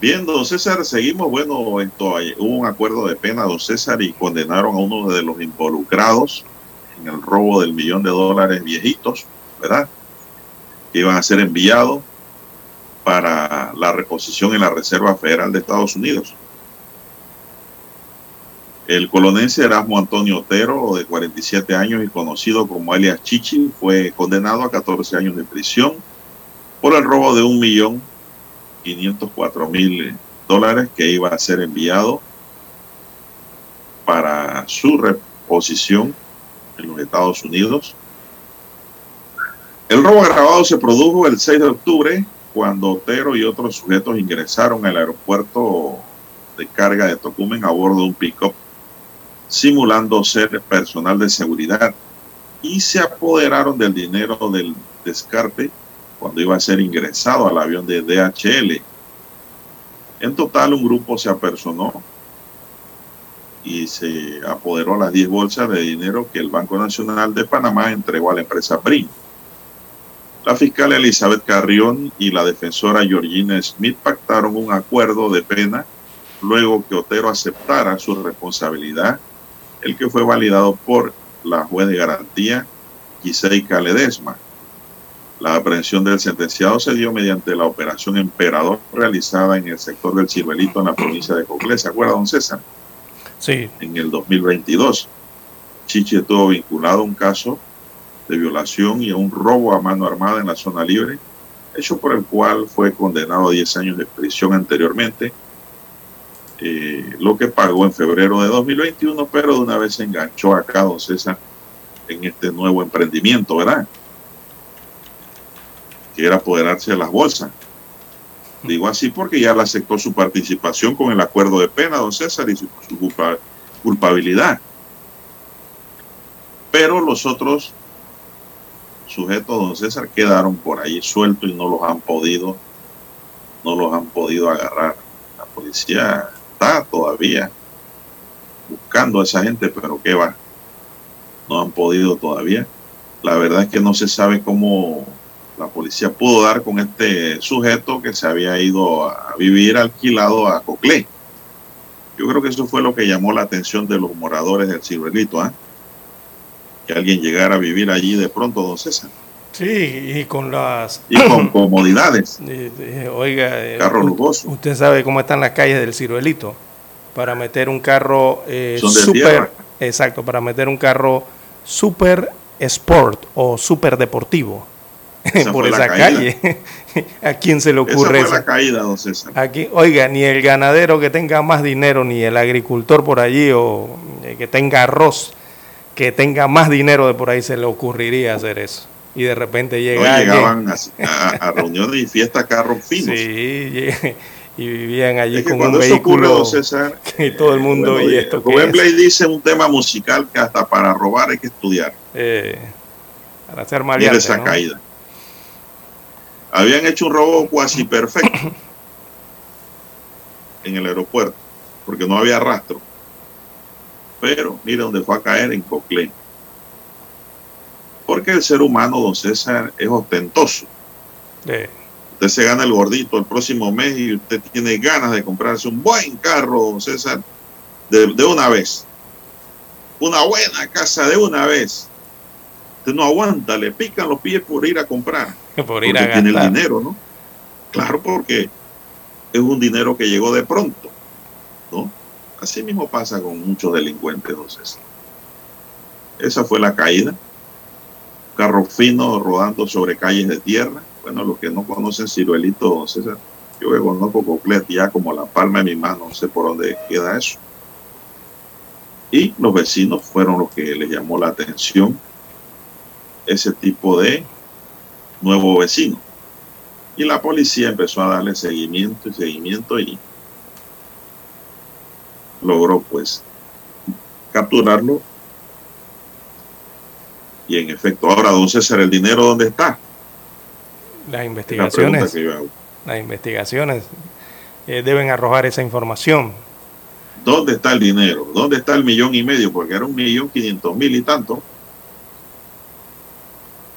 Bien, don César, seguimos. Bueno, esto, hubo un acuerdo de pena, don César, y condenaron a uno de los involucrados en el robo del millón de dólares viejitos, ¿verdad? Que iban a ser enviados para la reposición en la Reserva Federal de Estados Unidos. El colonense Erasmo Antonio Otero, de 47 años y conocido como Elias Chichi, fue condenado a 14 años de prisión por el robo de un millón 504 mil dólares que iba a ser enviado para su reposición en los Estados Unidos. El robo agravado se produjo el 6 de octubre cuando Otero y otros sujetos ingresaron al aeropuerto de carga de Tocumen a bordo de un pick-up simulando ser personal de seguridad y se apoderaron del dinero del descarte cuando iba a ser ingresado al avión de DHL. En total, un grupo se apersonó y se apoderó las 10 bolsas de dinero que el Banco Nacional de Panamá entregó a la empresa PRIM. La fiscal Elizabeth Carrión y la defensora Georgina Smith pactaron un acuerdo de pena luego que Otero aceptara su responsabilidad el que fue validado por la juez de garantía Giseika Ledesma. La aprehensión del sentenciado se dio mediante la operación Emperador realizada en el sector del Ciruelito en la provincia de Coclé. ¿Se acuerda, don César? Sí. En el 2022. Chichi estuvo vinculado a un caso de violación y a un robo a mano armada en la zona libre, hecho por el cual fue condenado a 10 años de prisión anteriormente eh, lo que pagó en febrero de 2021, pero de una vez se enganchó acá, don César, en este nuevo emprendimiento, ¿verdad? Que era apoderarse de las bolsas. Digo así porque ya le aceptó su participación con el acuerdo de pena, don César, y su, culpabilidad. Pero los otros sujetos, don César, quedaron por ahí sueltos y no los han podido, no los han podido agarrar. La policía todavía buscando a esa gente, pero qué va, no han podido todavía. La verdad es que no se sabe cómo la policía pudo dar con este sujeto que se había ido a vivir alquilado a Coclé. Yo creo que eso fue lo que llamó la atención de los moradores del Ciruelito, ¿ah? que alguien llegara a vivir allí de pronto, don César. Sí, y con las... Y con comodidades. Oiga, eh, carro lujoso. Usted sabe cómo están las calles del Ciruelito. Para meter un carro eh, super... Exacto, para meter un carro super sport o super deportivo. por esa calle. ¿A quién se le ocurre esa fue la caída, don César. Aquí, oiga, ni el ganadero que tenga más dinero, ni el agricultor por allí o eh, que tenga arroz, que tenga más dinero de por ahí se le ocurriría hacer eso y de repente llega llegaban a, reuniones y fiestas carros finos. Sí, y vivían allí con un vehículo César, y todo el mundo y esto Rubén Blay dice un tema musical que hasta para robar hay que estudiar. Eh, para hacer maleante, esa caída. Habían hecho un robo cuasi perfecto en el aeropuerto porque no había rastro. Pero mire dónde fue a caer en Coclé porque el ser humano, don César, es ostentoso. Usted se gana el gordito el próximo mes y usted tiene ganas de comprarse un buen carro, don César, de, una vez. Una buena casa de una vez. Usted no aguanta, le pican los pies por ir a comprar. Por ir a gastar. tiene el dinero, ¿no? Claro, porque es un dinero que llegó de pronto, ¿no? Así mismo pasa con muchos delincuentes, don César. Esa fue la caída carro fino rodando sobre calles de tierra. Bueno, los que no conocen Ciruelito, César, yo que conozco Coclet ya como la palma de mi mano, no sé por dónde queda eso. Y los vecinos fueron los que les llamó la atención ese tipo de nuevo vecino. Y la policía empezó a darle seguimiento y seguimiento y logró pues capturarlo y en efecto, ahora, don César, ¿el dinero dónde está? Las investigaciones. Las investigaciones eh, deben arrojar esa información. ¿Dónde está el dinero? ¿Dónde está el millón y medio? Porque era un millón quinientos mil y tanto.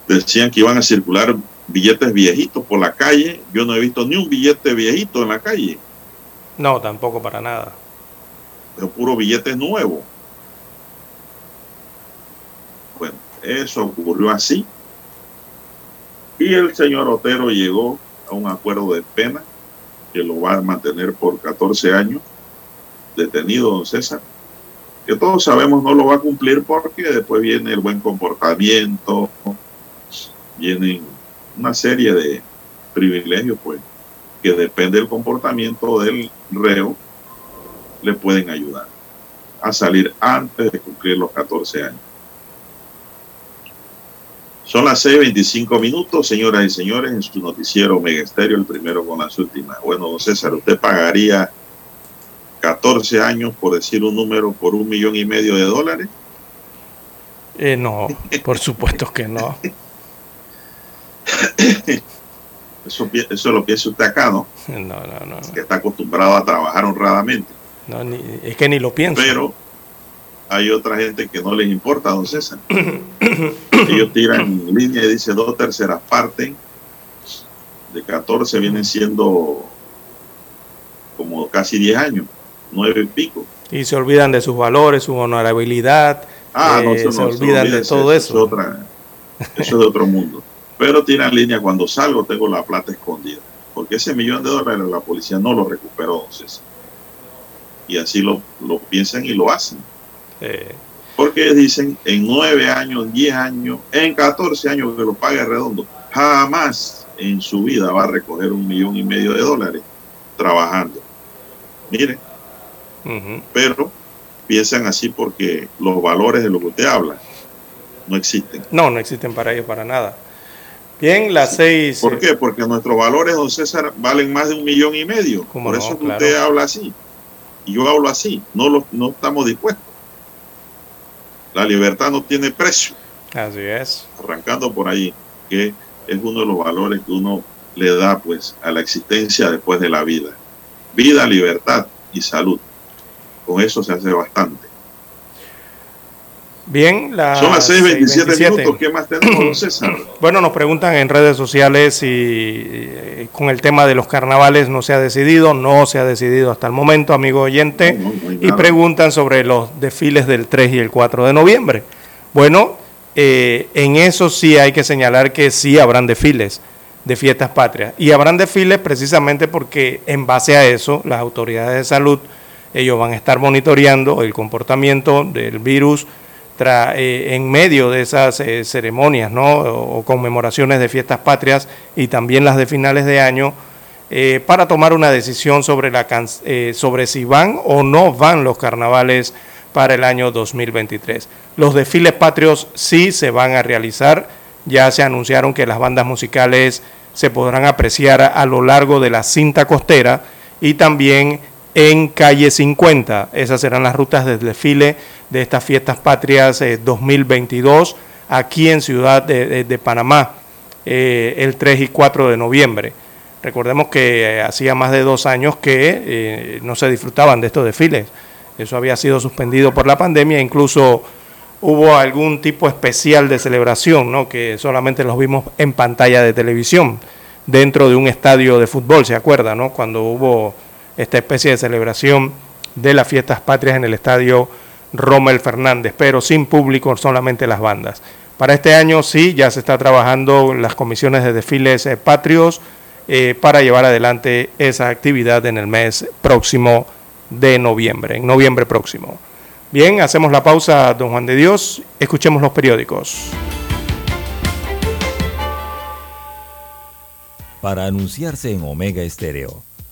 Decían que iban a circular billetes viejitos por la calle. Yo no he visto ni un billete viejito en la calle. No, tampoco para nada. Pero puro billete nuevo. Bueno, eso ocurrió así. Y el señor Otero llegó a un acuerdo de pena que lo va a mantener por 14 años detenido, don César. Que todos sabemos no lo va a cumplir porque después viene el buen comportamiento, vienen una serie de privilegios, pues, que depende del comportamiento del reo, le pueden ayudar a salir antes de cumplir los 14 años. Son las 6:25 minutos, señoras y señores, en su noticiero Mega el primero con las últimas. Bueno, don César, ¿usted pagaría 14 años, por decir un número, por un millón y medio de dólares? Eh, no, por supuesto que no. Eso, eso lo piensa usted acá, ¿no? No, no, no. Que está acostumbrado a trabajar honradamente. No, ni, es que ni lo piensa. Pero hay otra gente que no les importa, don César. Ellos tiran línea y dice dos terceras partes de 14 vienen siendo como casi 10 años, nueve y pico. Y se olvidan de sus valores, su honorabilidad. Ah, no, eh, se, olvidan de todo eso. otra, eso es de otro mundo. Pero tiran línea cuando salgo, tengo la plata escondida. Porque ese millón de dólares la policía no lo recuperó, entonces. Y así lo, lo piensan y lo hacen. Eh. Porque dicen en nueve años, diez años, en 14 años que lo pague redondo, jamás en su vida va a recoger un millón y medio de dólares trabajando. Miren, pero piensan así porque los valores de lo que usted habla no existen. No, no existen para ellos para nada. Bien, las seis. ¿Por qué? Porque nuestros valores, don César, valen más de un millón y medio. Por eso que usted habla así. Y yo hablo así. No, lo, no estamos dispuestos. La libertad no tiene precio. Así es. Arrancando por ahí, que es uno de los valores que uno le da pues a la existencia después de la vida. Vida, libertad y salud. Con eso se hace bastante. Bien, la son las 6:27 minutos. ¿Qué más tenemos, César? Bueno, nos preguntan en redes sociales si eh, con el tema de los carnavales no se ha decidido. No se ha decidido hasta el momento, amigo oyente. y preguntan sobre los desfiles del 3 y el 4 de noviembre. Bueno, eh, en eso sí hay que señalar que sí habrán desfiles de fiestas patrias. Y habrán desfiles precisamente porque en base a eso las autoridades de salud, ellos van a estar monitoreando el comportamiento del virus eh, en medio de esas eh, ceremonias ¿no? o, conmemoraciones de fiestas patrias y también las de finales de año, eh, para tomar una decisión sobre, la sobre si van o no van los carnavales para el año 2023. Los desfiles patrios sí se van a realizar, ya se anunciaron que las bandas musicales se podrán apreciar a lo largo de la cinta costera y también en calle 50. Esas serán las rutas del desfile de estas fiestas patrias 2022 eh, aquí en Ciudad de, Panamá eh, el 3 y 4 de noviembre. Recordemos que eh, hacía más de dos años que no se disfrutaban de estos desfiles. Eso había sido suspendido por la pandemia, incluso hubo algún tipo especial de celebración, ¿no? que solamente los vimos en pantalla de televisión, dentro de un estadio de fútbol, ¿se acuerda? ¿no? Cuando hubo esta especie de celebración de las fiestas patrias en el estadio Rommel Fernández, pero sin público, solamente las bandas. Para este año sí, ya se está trabajando las comisiones de desfiles eh, patrios eh, para llevar adelante esa actividad en el mes próximo de noviembre, en noviembre próximo. Bien, hacemos la pausa, don Juan de Dios, escuchemos los periódicos. Para anunciarse en Omega Estéreo,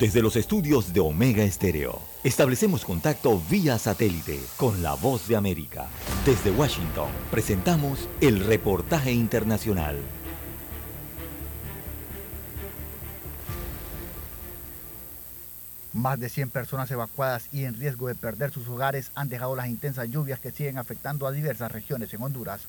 Desde los estudios de Omega Estéreo, establecemos contacto vía satélite con la voz de América. Desde Washington, presentamos el reportaje internacional. Más de 100 personas evacuadas y en riesgo de perder sus hogares han dejado las intensas lluvias que siguen afectando a diversas regiones en Honduras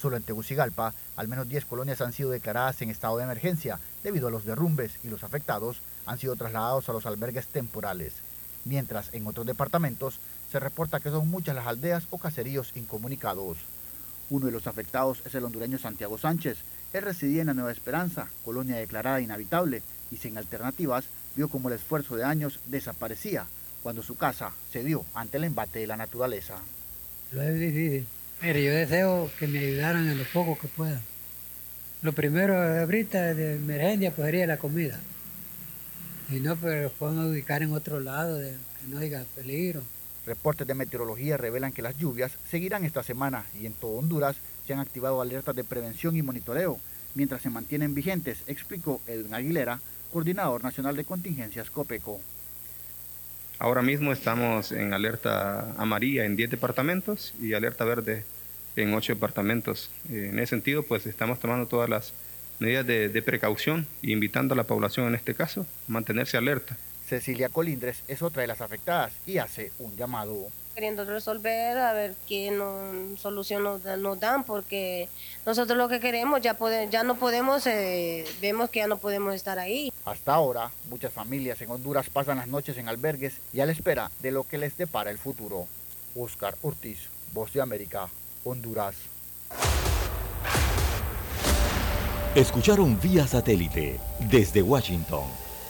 Solo en Tegucigalpa, al menos 10 colonias han sido declaradas en estado de emergencia debido a los derrumbes y los afectados han sido trasladados a los albergues temporales. Mientras en otros departamentos se reporta que son muchas las aldeas o caseríos incomunicados. Uno de los afectados es el hondureño Santiago Sánchez. Él residía en la Nueva Esperanza, colonia declarada inhabitable, y sin alternativas vio como el esfuerzo de años desaparecía cuando su casa cedió ante el embate de la naturaleza. Lo es difícil, pero yo deseo que me ayudaran en lo poco que puedan. Lo primero ahorita de emergencia pues sería la comida. Y no, pero los pueden ubicar en otro lado, de, que no haya peligro. Reportes de meteorología revelan que las lluvias seguirán esta semana y en todo Honduras se han activado alertas de prevención y monitoreo mientras se mantienen vigentes, explicó Edwin Aguilera, coordinador nacional de contingencias COPECO. Ahora mismo estamos en alerta amarilla en 10 departamentos y alerta verde en 8 departamentos. En ese sentido, pues estamos tomando todas las medidas de, de precaución e invitando a la población en este caso a mantenerse alerta. Cecilia Colindres es otra de las afectadas y hace un llamado. Queriendo resolver, a ver qué no, solución nos, nos, dan, porque nosotros lo que queremos ya, pode, ya no podemos, eh, vemos que ya no podemos estar ahí. Hasta ahora, muchas familias en Honduras pasan las noches en albergues y a la espera de lo que les depara el futuro. Oscar Ortiz, Voz de América, Honduras. Escucharon vía satélite desde Washington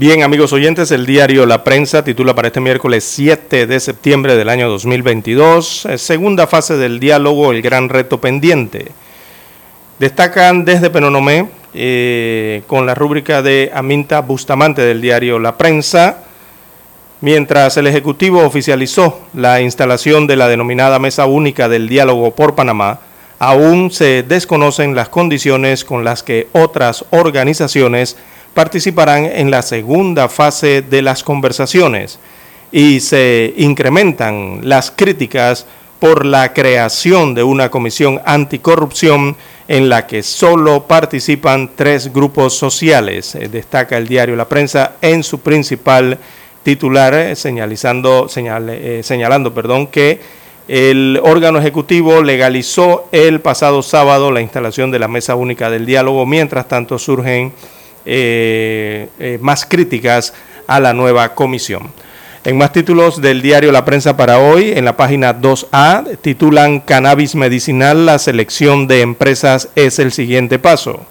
Bien, amigos oyentes, el diario La Prensa titula para este miércoles 7 de septiembre del año 2022, eh, segunda fase del diálogo, el gran reto pendiente. Destacan desde Penonomé, eh, con la rúbrica de Aminta Bustamante del diario La Prensa, mientras el Ejecutivo oficializó la instalación de la denominada Mesa Única del Diálogo por Panamá, aún se desconocen las condiciones con las que otras organizaciones participarán en la segunda fase de las conversaciones y se incrementan las críticas por la creación de una comisión anticorrupción en la que solo participan tres grupos sociales, eh, destaca el diario La Prensa en su principal titular, eh, señalizando, señal, eh, señalando perdón, que el órgano ejecutivo legalizó el pasado sábado la instalación de la Mesa Única del Diálogo, mientras tanto surgen eh, eh, más críticas a la nueva comisión. En más títulos del diario La Prensa para hoy, en la página 2A, titulan Cannabis medicinal, la selección de empresas es el siguiente paso.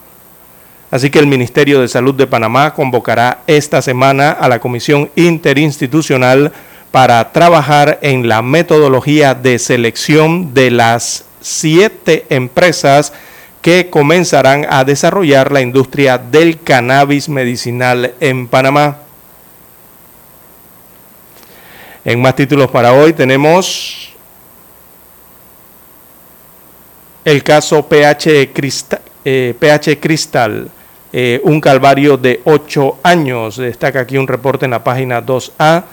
Así que el Ministerio de Salud de Panamá convocará esta semana a la Comisión Interinstitucional para trabajar en la metodología de selección de las siete empresas que comenzarán a desarrollar la industria del cannabis medicinal en Panamá. En más títulos para hoy tenemos el caso PH Cristal, eh, PH eh, un calvario de ocho años. Destaca aquí un reporte en la página 2A.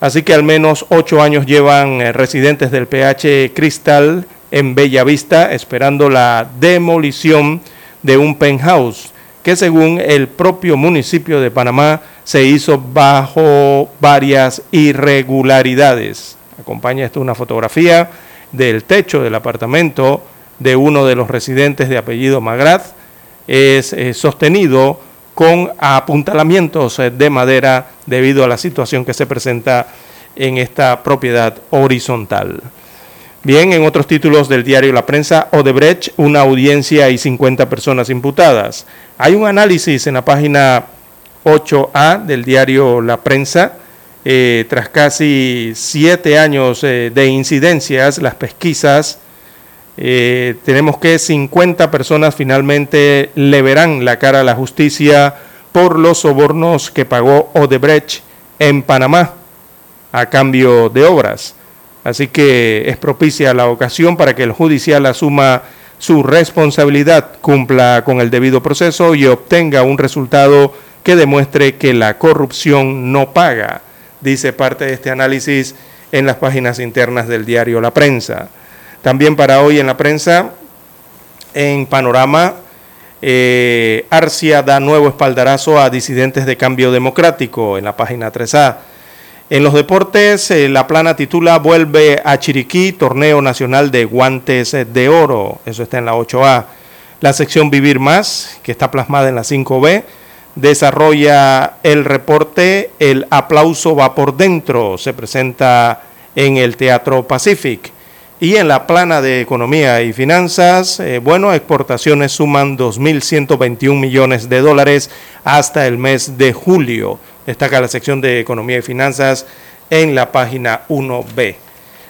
Así que al menos ocho años llevan eh, residentes del PH Cristal en Bellavista esperando la demolición de un penthouse que según el propio municipio de Panamá se hizo bajo varias irregularidades. Acompaña esto una fotografía del techo del apartamento de uno de los residentes de apellido Magrat. Es eh, sostenido con apuntalamientos de madera debido a la situación que se presenta en esta propiedad horizontal. Bien, en otros títulos del diario La Prensa, Odebrecht, una audiencia y 50 personas imputadas. Hay un análisis en la página 8A del diario La Prensa. Eh, tras casi siete años eh, de incidencias, las pesquisas, eh, tenemos que 50 personas finalmente le verán la cara a la justicia por los sobornos que pagó Odebrecht en Panamá a cambio de obras. Así que es propicia la ocasión para que el judicial asuma su responsabilidad, cumpla con el debido proceso y obtenga un resultado que demuestre que la corrupción no paga, dice parte de este análisis en las páginas internas del diario La Prensa. También para hoy en la prensa, en Panorama, eh, Arcia da nuevo espaldarazo a disidentes de cambio democrático en la página 3A. En los deportes, eh, la plana titula Vuelve a Chiriquí, Torneo Nacional de Guantes de Oro. Eso está en la 8A. La sección Vivir Más, que está plasmada en la 5B, desarrolla el reporte El aplauso va por dentro. Se presenta en el Teatro Pacific. Y en la plana de economía y finanzas, eh, bueno, exportaciones suman 2.121 millones de dólares hasta el mes de julio. Destaca la sección de economía y finanzas en la página 1B.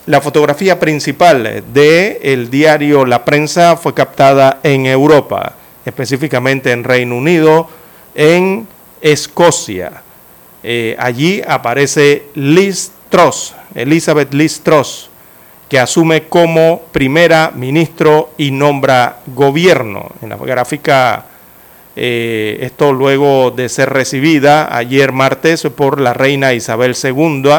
La fotografía principal del el diario La Prensa fue captada en Europa, específicamente en Reino Unido, en Escocia. Eh, allí aparece Liz Truss, Elizabeth Liz Truss que asume como primera ministro y nombra gobierno. En la gráfica, eh, esto luego de ser recibida ayer martes por la reina Isabel II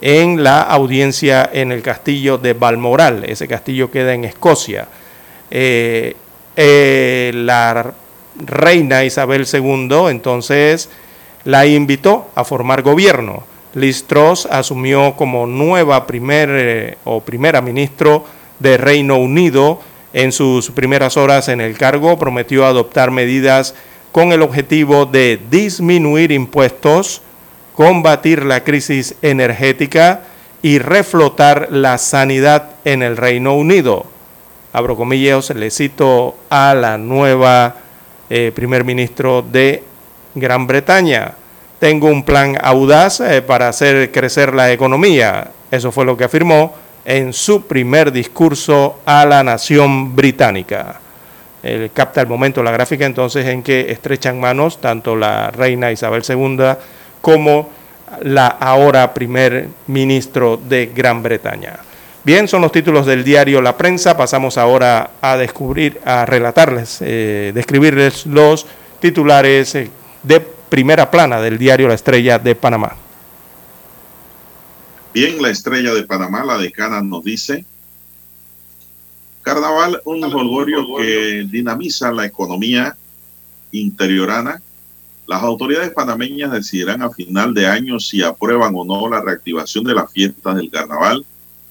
en la audiencia en el castillo de Balmoral. Ese castillo queda en Escocia. Eh, eh, la reina Isabel II entonces la invitó a formar gobierno Liz asumió como nueva primer, o primera ministro de Reino Unido. En sus primeras horas en el cargo prometió adoptar medidas con el objetivo de disminuir impuestos, combatir la crisis energética y reflotar la sanidad en el Reino Unido. Abro comillas, le cito a la nueva eh, primer ministro de Gran Bretaña tengo un plan audaz eh, para hacer crecer la economía. Eso fue lo que afirmó en su primer discurso a la nación británica. Él capta el momento la gráfica entonces en que estrechan manos tanto la reina Isabel II como la ahora primer ministro de Gran Bretaña. Bien, son los títulos del diario La Prensa. Pasamos ahora a descubrir, a relatarles, eh, describirles los titulares eh, de primera plana del diario La Estrella de Panamá. Bien, La Estrella de Panamá, la decana nos dice, Carnaval, un holgorio que dinamiza la economía interiorana. Las autoridades panameñas decidirán a final de año si aprueban o no la reactivación de las fiestas del carnaval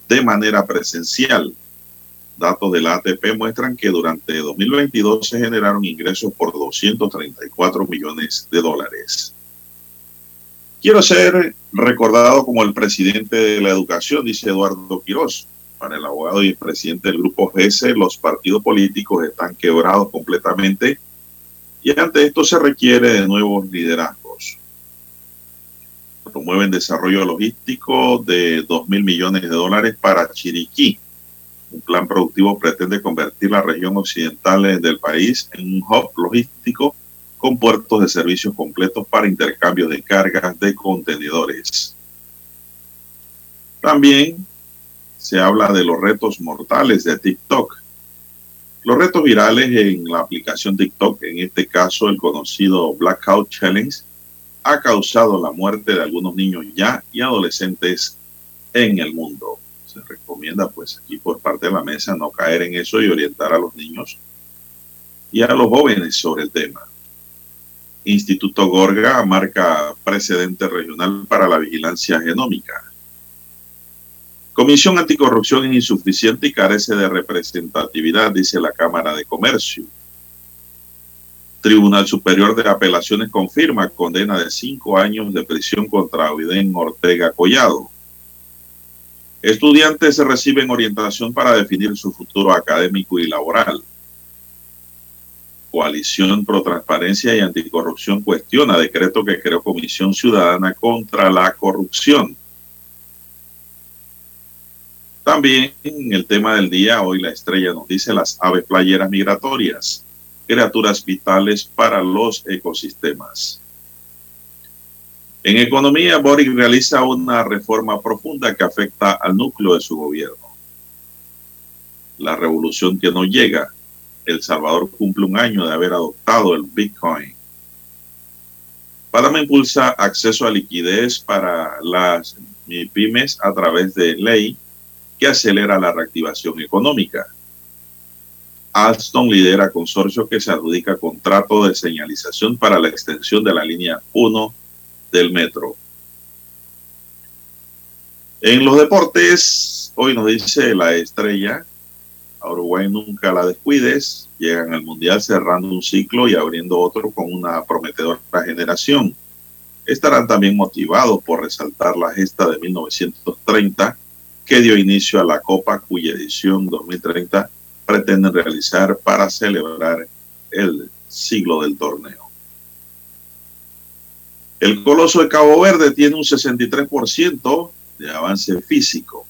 de manera presencial. Datos de la ATP muestran que durante 2022 se generaron ingresos por 234 millones de dólares. Quiero ser recordado como el presidente de la educación, dice Eduardo Quirós. Para el abogado y presidente del grupo GS, los partidos políticos están quebrados completamente y ante esto se requiere de nuevos liderazgos. Promueven desarrollo logístico de 2 mil millones de dólares para Chiriquí un plan productivo pretende convertir la región occidental del país en un hub logístico con puertos de servicios completos para intercambio de cargas de contenedores. También se habla de los retos mortales de TikTok. Los retos virales en la aplicación TikTok, en este caso el conocido Blackout Challenge, ha causado la muerte de algunos niños ya y adolescentes en el mundo se recomienda pues aquí por parte de la mesa no caer en eso y orientar a los niños y a los jóvenes sobre el tema. Instituto Gorga marca precedente regional para la vigilancia genómica. Comisión Anticorrupción es insuficiente y carece de representatividad, dice la Cámara de Comercio. Tribunal Superior de Apelaciones confirma condena de cinco años de prisión contra Avidén Ortega Collado. Estudiantes reciben orientación para definir su futuro académico y laboral. Coalición Pro Transparencia y Anticorrupción cuestiona decreto que creó Comisión Ciudadana contra la Corrupción. También en el tema del día, hoy la estrella nos dice las aves playeras migratorias, criaturas vitales para los ecosistemas. En economía, Boric realiza una reforma profunda que afecta al núcleo de su gobierno. La revolución que no llega. El Salvador cumple un año de haber adoptado el Bitcoin. Panamá impulsa acceso a liquidez para las pymes a través de ley que acelera la reactivación económica. Alstom lidera consorcio que se adjudica contrato de señalización para la extensión de la línea 1 del metro. En los deportes, hoy nos dice la estrella, a Uruguay nunca la descuides, llegan al Mundial cerrando un ciclo y abriendo otro con una prometedora generación. Estarán también motivados por resaltar la gesta de 1930 que dio inicio a la Copa cuya edición 2030 pretenden realizar para celebrar el siglo del torneo. El Coloso de Cabo Verde tiene un 63% de avance físico.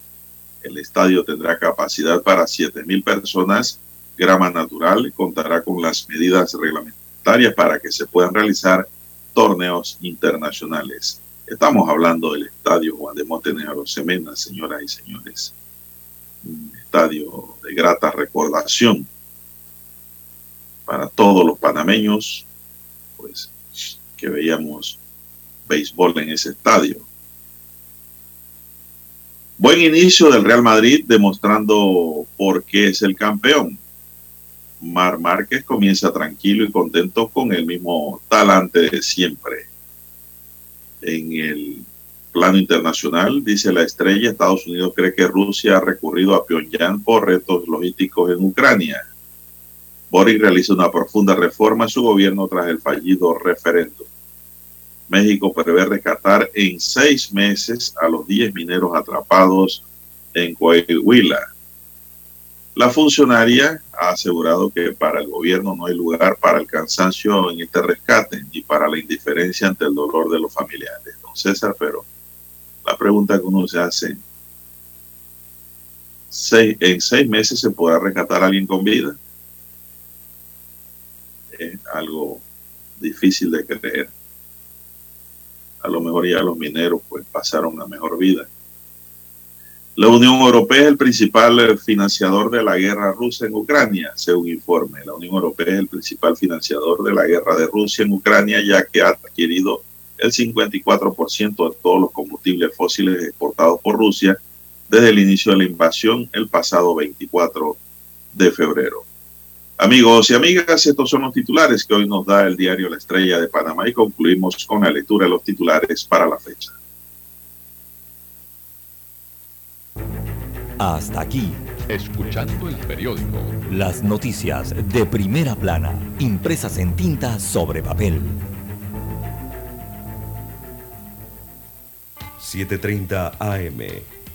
El estadio tendrá capacidad para 7.000 personas, grama natural, contará con las medidas reglamentarias para que se puedan realizar torneos internacionales. Estamos hablando del estadio Juan de Semena, señoras y señores. Un estadio de grata recordación para todos los panameños, pues que veíamos béisbol en ese estadio. Buen inicio del Real Madrid demostrando por qué es el campeón. Mar Márquez comienza tranquilo y contento con el mismo talante de siempre en el plano internacional, dice la estrella, Estados Unidos cree que Rusia ha recurrido a Pyongyang por retos logísticos en Ucrania. Boris realiza una profunda reforma en su gobierno tras el fallido referéndum. México prevé rescatar en seis meses a los 10 mineros atrapados en Coahuila. La funcionaria ha asegurado que para el gobierno no hay lugar para el cansancio en este rescate ni para la indiferencia ante el dolor de los familiares. Don César, pero la pregunta que uno se hace, ¿en seis meses se podrá rescatar a alguien con vida? Es algo difícil de creer. A lo mejor ya los mineros pues pasaron una mejor vida. La Unión Europea es el principal eh, financiador de la guerra rusa en Ucrania, según informe. La Unión Europea es el principal financiador de la guerra de Rusia en Ucrania, ya que ha adquirido el 54% de todos los combustibles fósiles exportados por Rusia desde el inicio de la invasión el pasado 24 de febrero. Amigos y amigas, estos son los titulares que hoy nos da el diario La Estrella de Panamá y concluimos con la lectura de los titulares para la fecha. Hasta aquí. Escuchando el periódico. Las noticias de primera plana, impresas en tinta sobre papel. 7.30 AM.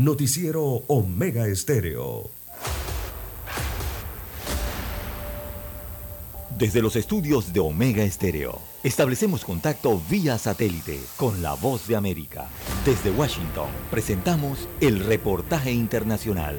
Noticiero Omega Estéreo. Desde los estudios de Omega Estéreo, establecemos contacto vía satélite con la voz de América. Desde Washington, presentamos el reportaje internacional.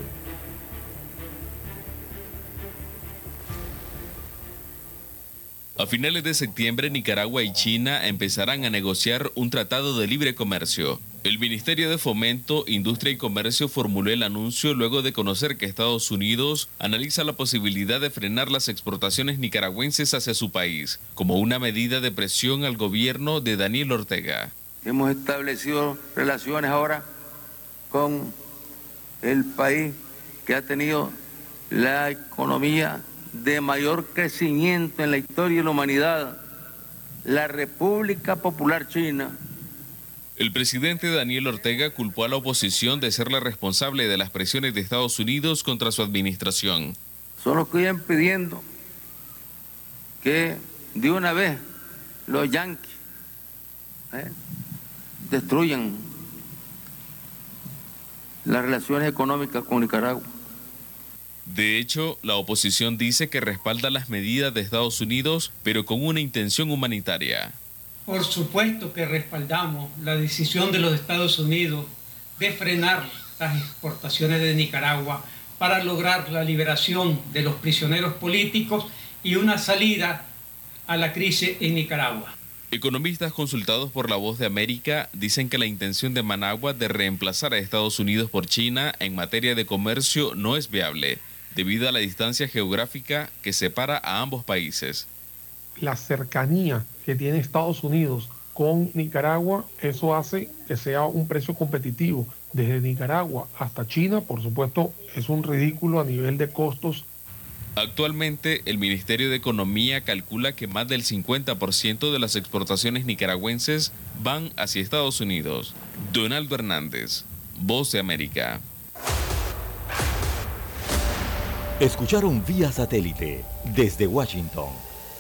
A finales de septiembre, Nicaragua y China empezarán a negociar un tratado de libre comercio. El Ministerio de Fomento, Industria y Comercio formuló el anuncio luego de conocer que Estados Unidos analiza la posibilidad de frenar las exportaciones nicaragüenses hacia su país, como una medida de presión al gobierno de Daniel Ortega. Hemos establecido relaciones ahora con el país que ha tenido la economía de mayor crecimiento en la historia de la humanidad, la República Popular China. El presidente Daniel Ortega culpó a la oposición de ser la responsable de las presiones de Estados Unidos contra su administración. Son los que vienen pidiendo que de una vez los yanquis ¿eh? destruyan las relaciones económicas con Nicaragua. De hecho, la oposición dice que respalda las medidas de Estados Unidos, pero con una intención humanitaria. Por supuesto que respaldamos la decisión de los Estados Unidos de frenar las exportaciones de Nicaragua para lograr la liberación de los prisioneros políticos y una salida a la crisis en Nicaragua. Economistas consultados por La Voz de América dicen que la intención de Managua de reemplazar a Estados Unidos por China en materia de comercio no es viable debido a la distancia geográfica que separa a ambos países. La cercanía que tiene Estados Unidos con Nicaragua, eso hace que sea un precio competitivo. Desde Nicaragua hasta China, por supuesto, es un ridículo a nivel de costos. Actualmente, el Ministerio de Economía calcula que más del 50% de las exportaciones nicaragüenses van hacia Estados Unidos. Donaldo Hernández, Voz de América. Escucharon vía satélite desde Washington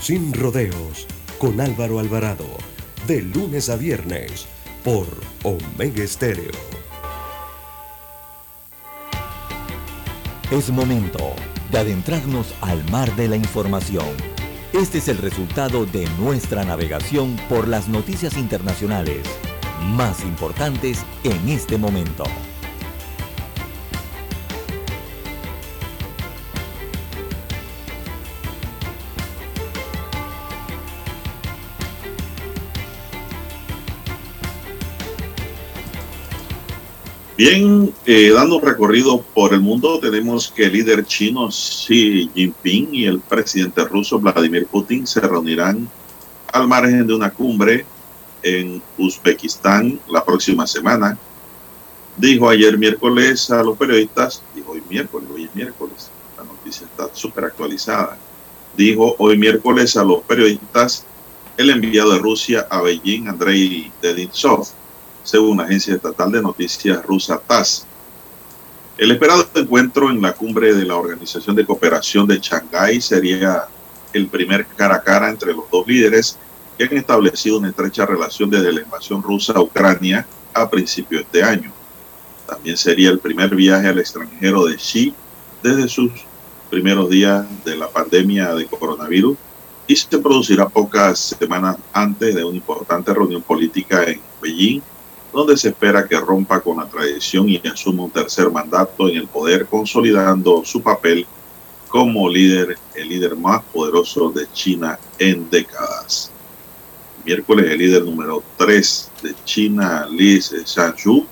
sin rodeos, con Álvaro Alvarado, de lunes a viernes, por Omega Estéreo. Es momento de adentrarnos al mar de la información. Este es el resultado de nuestra navegación por las noticias internacionales más importantes en este momento. Bien, eh, dando un recorrido por el mundo, tenemos que el líder chino Xi Jinping y el presidente ruso Vladimir Putin se reunirán al margen de una cumbre en Uzbekistán la próxima semana. Dijo ayer miércoles a los periodistas, dijo hoy miércoles, hoy es miércoles, la noticia está súper actualizada. Dijo hoy miércoles a los periodistas el enviado de Rusia a Beijing, Andrei Denisov según la agencia estatal de noticias rusa TASS. El esperado encuentro en la cumbre de la Organización de Cooperación de Shanghái sería el primer cara a cara entre los dos líderes que han establecido una estrecha relación desde la invasión rusa a Ucrania a principios de este año. También sería el primer viaje al extranjero de Xi desde sus primeros días de la pandemia de coronavirus y se producirá pocas semanas antes de una importante reunión política en Beijing donde se espera que rompa con la tradición y asuma un tercer mandato en el poder, consolidando su papel como líder, el líder más poderoso de China en décadas. Miércoles, el líder número 3 de China, Li Xianju,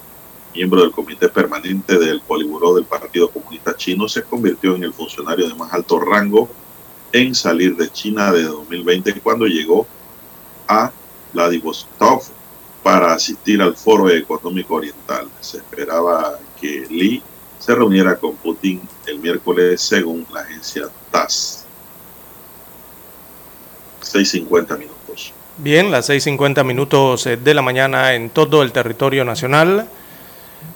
miembro del comité permanente del Poliburó del Partido Comunista Chino, se convirtió en el funcionario de más alto rango en salir de China de 2020 cuando llegó a Vladivostok para asistir al Foro Económico Oriental. Se esperaba que Li se reuniera con Putin el miércoles según la agencia TASS. 6.50 minutos. Bien, las 6.50 minutos eh, de la mañana en todo el territorio nacional.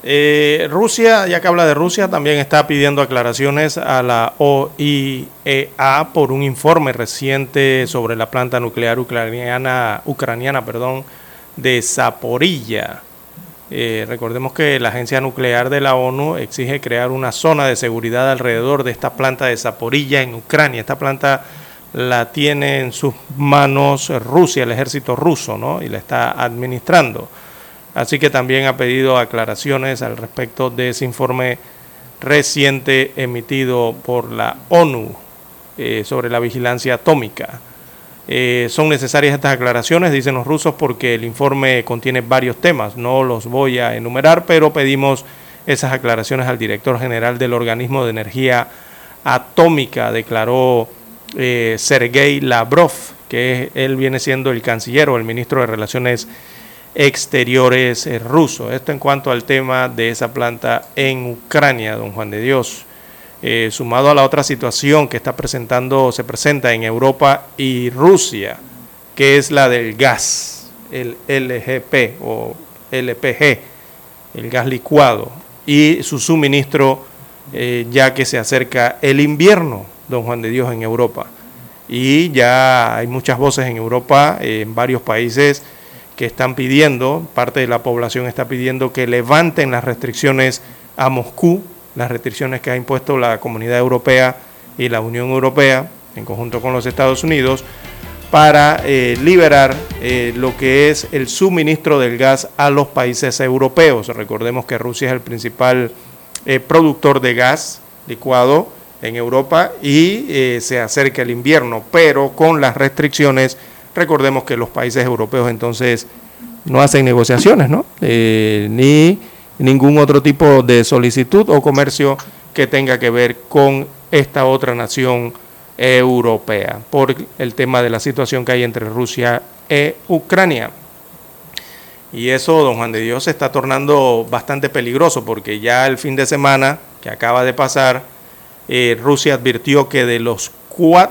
Eh, Rusia, ya que habla de Rusia, también está pidiendo aclaraciones a la OIEA por un informe reciente sobre la planta nuclear ucraniana, ucraniana perdón, de Zaporilla. Eh, recordemos que la Agencia Nuclear de la ONU exige crear una zona de seguridad alrededor de esta planta de Zaporilla en Ucrania. Esta planta la tiene en sus manos Rusia, el ejército ruso, ¿no? Y la está administrando. Así que también ha pedido aclaraciones al respecto de ese informe reciente emitido por la ONU eh, sobre la vigilancia atómica. Eh, son necesarias estas aclaraciones, dicen los rusos, porque el informe contiene varios temas. No los voy a enumerar, pero pedimos esas aclaraciones al director general del organismo de energía atómica, declaró eh, Sergei Lavrov, que él viene siendo el canciller o el ministro de Relaciones Exteriores eh, ruso. Esto en cuanto al tema de esa planta en Ucrania, don Juan de Dios. Eh, sumado a la otra situación que está presentando, se presenta en Europa y Rusia, que es la del gas, el LGP o LPG, el gas licuado, y su suministro, eh, ya que se acerca el invierno, don Juan de Dios, en Europa. Y ya hay muchas voces en Europa, en varios países, que están pidiendo, parte de la población está pidiendo que levanten las restricciones a Moscú las restricciones que ha impuesto la Comunidad Europea y la Unión Europea en conjunto con los Estados Unidos para eh, liberar eh, lo que es el suministro del gas a los países europeos. Recordemos que Rusia es el principal eh, productor de gas licuado en Europa y se acerca el invierno, pero con las restricciones, recordemos que los países europeos entonces no hacen negociaciones, ¿no? ni ningún otro tipo de solicitud o comercio que tenga que ver con esta otra nación europea por el tema de la situación que hay entre Rusia e Ucrania. Y eso, don Juan de Dios, se está tornando bastante peligroso porque ya el fin de semana que acaba de pasar, eh, Rusia advirtió que de, los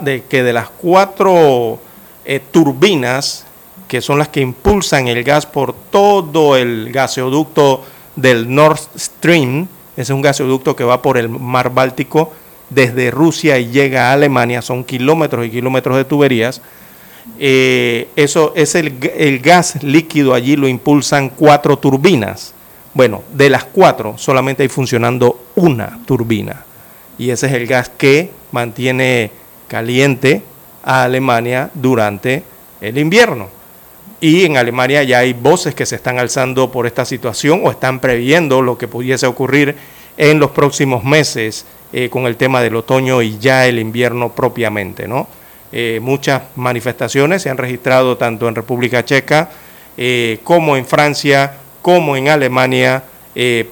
de, que de las cuatro eh, turbinas, que son las que impulsan el gas por todo el gaseoducto del Nord Stream, es un gasoducto que va por el mar Báltico desde Rusia y llega a Alemania, son kilómetros y kilómetros de tuberías. Eh, eso es el, el, gas líquido, allí lo impulsan cuatro turbinas. Bueno, de las cuatro solamente hay funcionando una turbina. Y ese es el gas que mantiene caliente a Alemania durante el invierno. Y en Alemania ya hay voces que se están alzando por esta situación o están previendo lo que pudiese ocurrir en los próximos meses eh, con el tema del otoño y ya el invierno propiamente. ¿no? Eh, muchas manifestaciones se han registrado tanto en República Checa eh, como en Francia, como en Alemania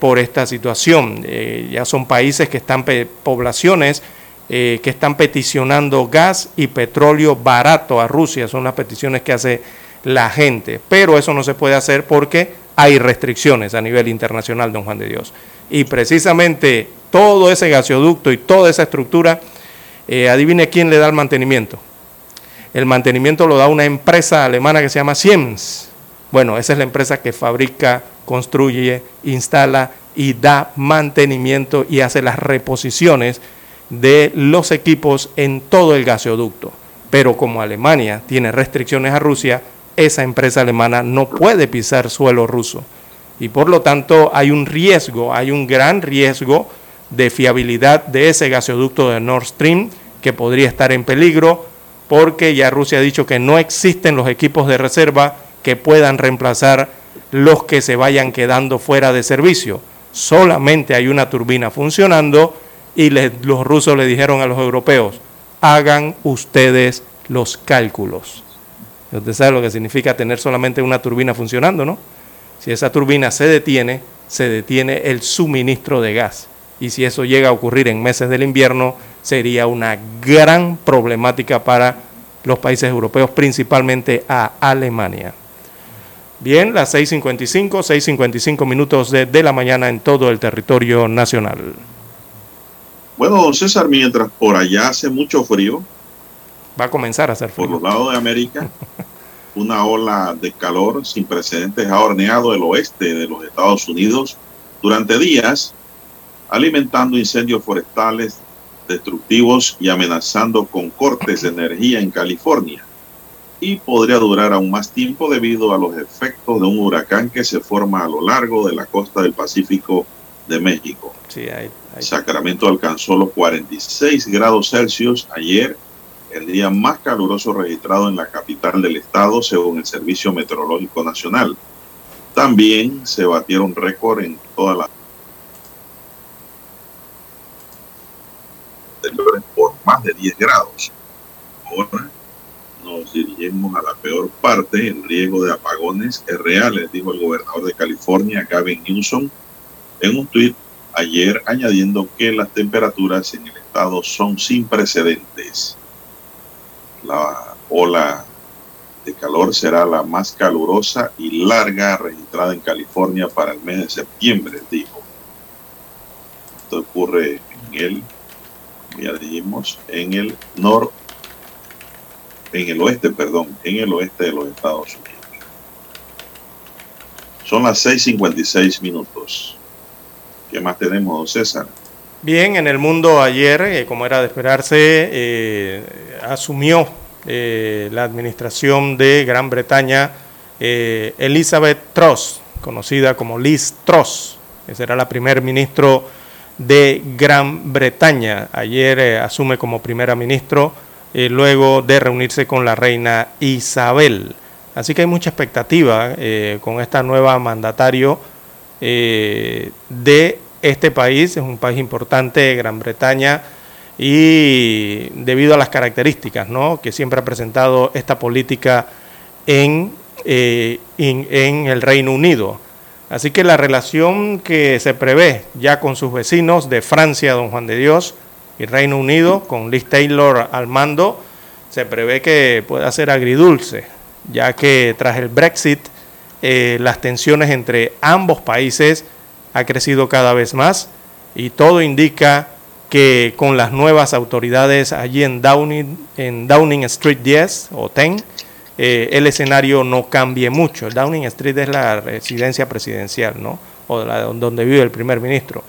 por esta situación. ya son países que están, poblaciones que están peticionando gas y petróleo barato a Rusia, son las peticiones que hace la gente. Pero eso no se puede hacer porque hay restricciones a nivel internacional, don Juan de Dios. Y precisamente todo ese gasoducto y toda esa estructura, eh, adivine quién le da el mantenimiento. El mantenimiento lo da una empresa alemana que se llama Siemens. Bueno, esa es la empresa que fabrica, construye, instala y da mantenimiento y hace las reposiciones de los equipos en todo el gasoducto. Pero como Alemania tiene restricciones a Rusia, esa empresa alemana no puede pisar suelo ruso. Y por lo tanto hay un riesgo, hay un gran riesgo de fiabilidad de ese gasoducto de Nord Stream que podría estar en peligro porque ya Rusia ha dicho que no existen los equipos de reserva que puedan reemplazar los que se vayan quedando fuera de servicio. Solamente hay una turbina funcionando y los rusos le dijeron a los europeos, hagan ustedes los cálculos. Usted sabe lo que significa tener solamente una turbina funcionando, ¿no? Si esa turbina se detiene, se detiene el suministro de gas. Y si eso llega a ocurrir en meses del invierno, sería una gran problemática para los países europeos, principalmente a Alemania. Bien, las 6.55, 6.55 minutos de, de, la mañana en todo el territorio nacional. Bueno, don César, mientras por allá hace mucho frío. Va a comenzar a hacer frío. Por los lados de América, una ola de calor sin precedentes ha horneado el oeste de los Estados Unidos durante días, alimentando incendios forestales destructivos y amenazando con cortes de energía en California y podría durar aún más tiempo debido a los efectos de un huracán que se forma a lo largo de la costa del Pacífico de México. Sí, hay, hay. Sacramento alcanzó los 46 grados Celsius ayer, el día más caluroso registrado en la capital del estado, según el Servicio Meteorológico Nacional. También se batieron récord en todas las por más de 10 grados. Ahora nos dirigimos a la peor parte. El riesgo de apagones es real, dijo el gobernador de California, Gavin Newsom, en un tuit ayer, añadiendo que las temperaturas en el estado son sin precedentes. La ola de calor será la más calurosa y larga registrada en California para el mes de septiembre, dijo. Esto ocurre en el, ya dijimos, en el nor en el oeste, perdón, en el oeste de los Estados Unidos. Son las 6.56 minutos. ¿Qué más tenemos, don César? Bien, en el mundo ayer, eh, como era de esperarse, eh, asumió eh, la administración de Gran Bretaña Elizabeth Truss, conocida como Liz Truss, que será la primer ministro de Gran Bretaña. Ayer asume como primera ministro luego de reunirse con la reina Isabel. Así que hay mucha expectativa con esta nueva mandatario de este país, es un país importante, Gran Bretaña, y debido a las características que siempre ha presentado esta política en, en, en el Reino Unido. Así que la relación que se prevé ya con sus vecinos de Francia, don Juan de Dios, y Reino Unido, con Liz Taylor al mando, se prevé que pueda ser agridulce, ya que tras el Brexit eh, las tensiones entre ambos países ha crecido cada vez más y todo indica que con las nuevas autoridades allí en Downing, en Downing Street 10 o 10, eh, el escenario no cambie mucho. Downing Street es la residencia presidencial, ¿no? O la, donde vive el primer ministro.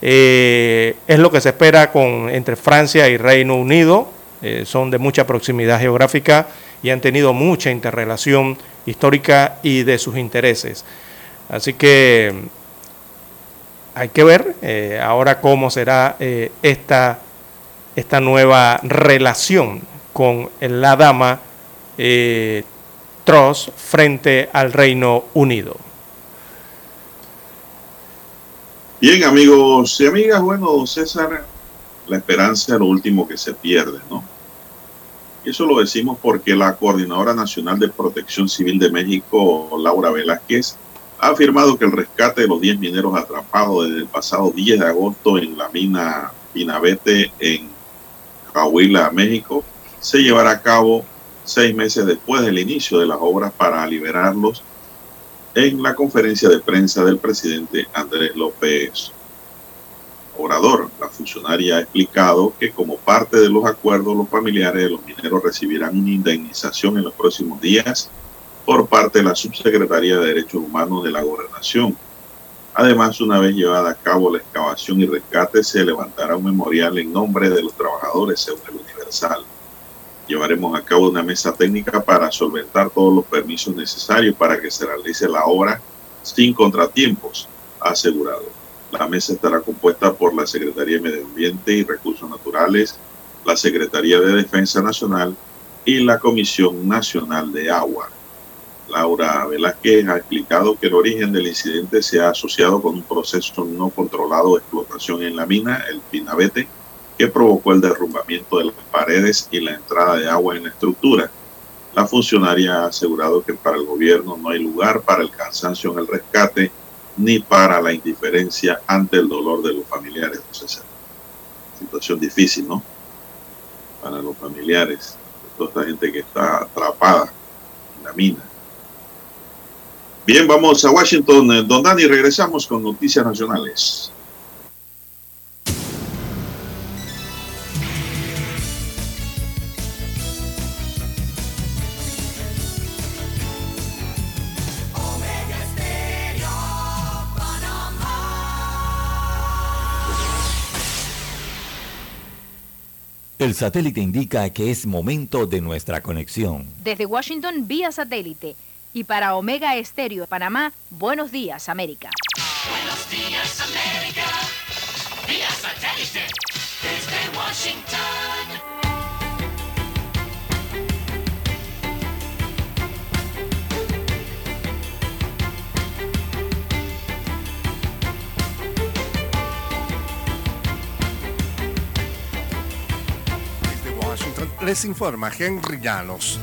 Eh, es lo que se espera con, entre Francia y Reino Unido. Eh, son de mucha proximidad geográfica y han tenido mucha interrelación histórica y de sus intereses. Así que hay que ver eh, ahora cómo será eh, esta, esta nueva relación con la dama eh, Truss frente al Reino Unido. Bien, amigos y amigas, bueno, César, la esperanza es lo último que se pierde, ¿no? Y eso lo decimos porque la Coordinadora Nacional de Protección Civil de México, Laura Velázquez, ha afirmado que el rescate de los 10 mineros atrapados desde el pasado 10 de agosto en la mina Pinabete en Coahuila, México, se llevará a cabo seis meses después del inicio de las obras para liberarlos en la conferencia de prensa del presidente Andrés López Obrador. La funcionaria ha explicado que como parte de los acuerdos, los familiares de los mineros recibirán una indemnización en los próximos días por parte de la Subsecretaría de Derechos Humanos de la Gobernación. Además, una vez llevada a cabo la excavación y rescate, se levantará un memorial en nombre de los trabajadores, según el Universal. Llevaremos a cabo una mesa técnica para solventar todos los permisos necesarios para que se realice la obra sin contratiempos, asegurado. La mesa estará compuesta por la Secretaría de Medio Ambiente y Recursos Naturales, la Secretaría de Defensa Nacional y la Comisión Nacional de Agua. Laura Velázquez ha explicado que el origen del incidente se ha asociado con un proceso no controlado de explotación en la mina, el Pinabete, que provocó el derrumbamiento de las paredes y la entrada de agua en la estructura. La funcionaria ha asegurado que para el gobierno no hay lugar para el cansancio en el rescate ni para la indiferencia ante el dolor de los familiares. Situación difícil, ¿no? Para los familiares toda esta gente que está atrapada en la mina. Bien, vamos a Washington. Don Dani, regresamos con noticias nacionales. El satélite indica que es momento de nuestra conexión. Desde Washington vía satélite y para Omega Estéreo de Panamá, buenos días América. Buenos días América, vía satélite desde Washington. Desde Washington les informa Henry Llanos.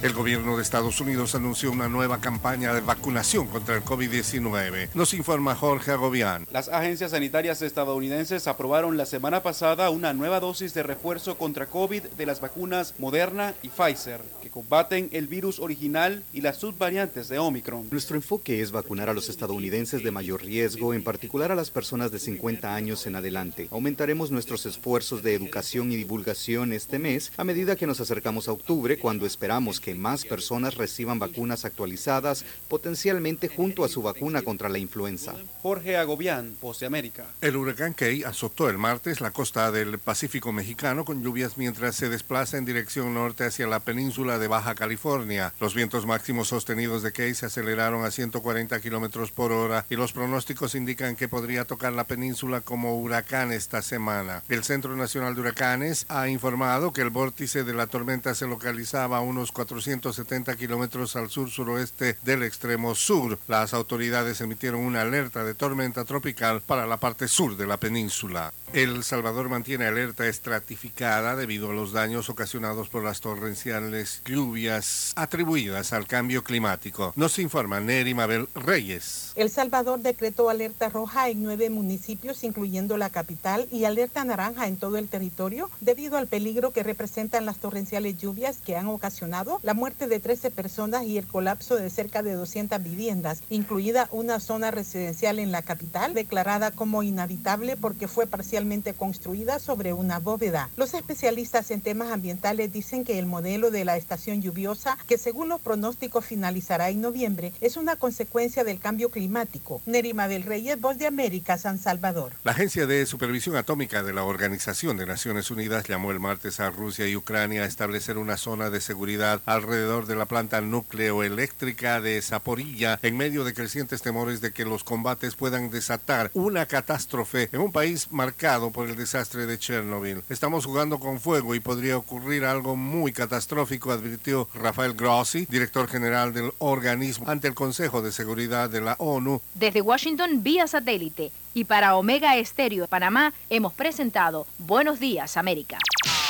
El gobierno de Estados Unidos anunció una nueva campaña de vacunación contra el COVID-19. Nos informa Jorge Agobián. Las agencias sanitarias estadounidenses aprobaron la semana pasada una nueva dosis de refuerzo contra COVID de las vacunas Moderna y Pfizer, que combaten el virus original y las subvariantes de Omicron. Nuestro enfoque es vacunar a los estadounidenses de mayor riesgo, en particular a las personas de 50 años en adelante. Aumentaremos nuestros esfuerzos de educación y divulgación este mes a medida que nos acercamos a octubre, cuando esperamos que más personas reciban vacunas actualizadas, potencialmente junto a su vacuna contra la influenza. Jorge Agobián, Post de América. El huracán Key azotó el martes la costa del Pacífico mexicano con lluvias mientras se desplaza en dirección norte hacia la península de Baja California. Los vientos máximos sostenidos de Key se aceleraron a 140 kilómetros por hora y los pronósticos indican que podría tocar la península como huracán esta semana. El Centro Nacional de Huracanes ha informado que el vórtice de la tormenta se localizaba a unos 470 kilómetros al sur-suroeste del extremo sur. Las autoridades emitieron una alerta de tormenta tropical para la parte sur de la península. El Salvador mantiene alerta estratificada debido a los daños ocasionados por las torrenciales lluvias atribuidas al cambio climático. Nos informa Neri Mabel Reyes. El Salvador decretó alerta roja en nueve municipios, incluyendo la capital, y alerta naranja en todo el territorio debido al peligro que representan las torrenciales lluvias que han ocasionado la muerte de 13 personas y el colapso de cerca de 200 viviendas, incluida una zona residencial en la capital declarada como inhabitable porque fue parcialmente construida sobre una bóveda. Los especialistas en temas ambientales dicen que el modelo de la estación lluviosa, que según los pronósticos finalizará en noviembre, es una consecuencia del cambio climático. Nerima del Reyes, Voz de América, San Salvador. La Agencia de Supervisión Atómica de la Organización de Naciones Unidas llamó el martes a Rusia y Ucrania a establecer una zona de seguridad alrededor de la planta nucleoeléctrica de Zaporilla en medio de crecientes temores de que los combates puedan desatar una catástrofe en un país marcado por el desastre de Chernobyl. Estamos jugando con fuego y podría ocurrir algo muy catastrófico, advirtió Rafael Grossi, director general del organismo, ante el Consejo de Seguridad de la ONU. Desde Washington vía satélite y para Omega Estéreo de Panamá hemos presentado Buenos Días América.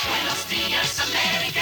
Buenos días América,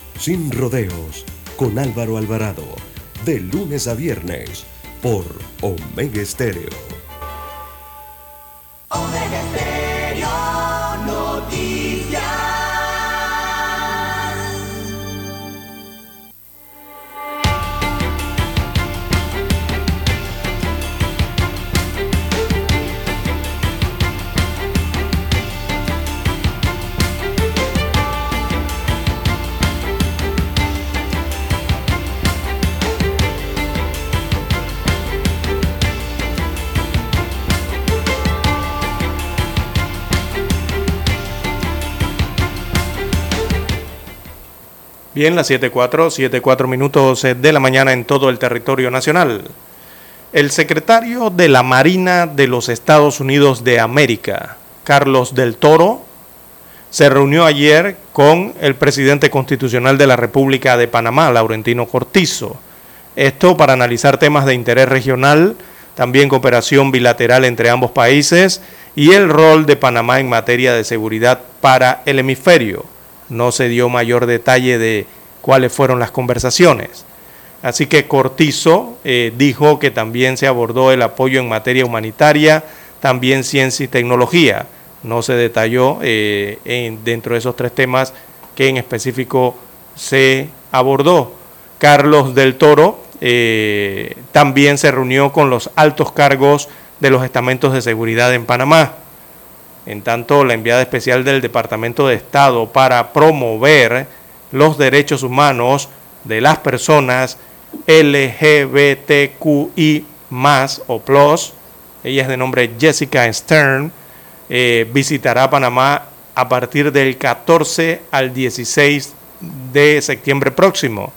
Sin rodeos. Con Álvaro Alvarado. De lunes a viernes por Omega Estéreo. Bien, las 7.4, 7.4 minutos eh, de la mañana en todo el territorio nacional. El secretario de la Marina de los Estados Unidos de América, Carlos del Toro, se reunió ayer con el presidente constitucional de la República de Panamá, Laurentino Cortizo. Esto para analizar temas de interés regional, también cooperación bilateral entre ambos países y el rol de Panamá en materia de seguridad para el hemisferio. No se dio mayor detalle de cuáles fueron las conversaciones. Así que Cortizo eh, dijo que también se abordó el apoyo en materia humanitaria, también ciencia y tecnología. No se detalló eh, en, dentro de esos tres temas que en específico se abordó. Carlos del Toro eh, también se reunió con los altos cargos de los estamentos de seguridad en Panamá. En tanto, la enviada especial del Departamento de Estado para promover los derechos humanos de las personas LGBTQI o plus, ella es de nombre Jessica Stern, eh, visitará Panamá a partir del 14 al 16 de septiembre próximo.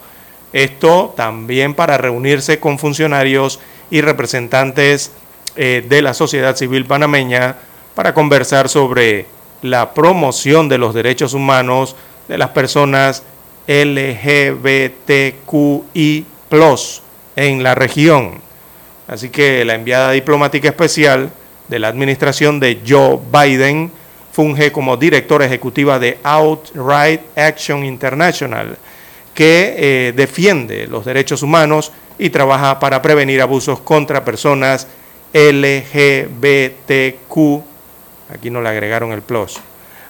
Esto también para reunirse con funcionarios y representantes eh, de la sociedad civil panameña para conversar sobre la promoción de los derechos humanos de las personas LGBTQI en la región. Así que la enviada diplomática especial de la administración de Joe Biden funge como directora ejecutiva de Outright Action International, que eh, defiende los derechos humanos y trabaja para prevenir abusos contra personas LGBTQ. Aquí no le agregaron el plus.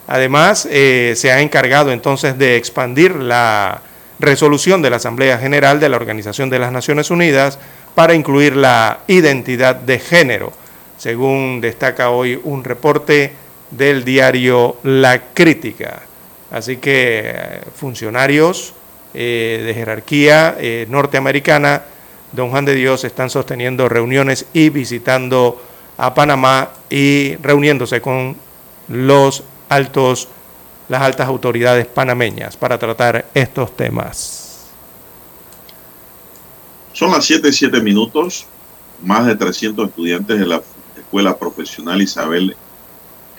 Además, eh, se ha encargado entonces de expandir la resolución de la Asamblea General de la Organización de las Naciones Unidas para incluir la identidad de género, según destaca hoy un reporte del diario La Crítica. Así que eh, funcionarios eh, de jerarquía norteamericana, don Juan de Dios, están sosteniendo reuniones y visitando a Panamá y reuniéndose con los altos las altas autoridades panameñas para tratar estos temas. Son las 7 y 7 minutos. Más de 300 estudiantes de la Escuela Profesional Isabel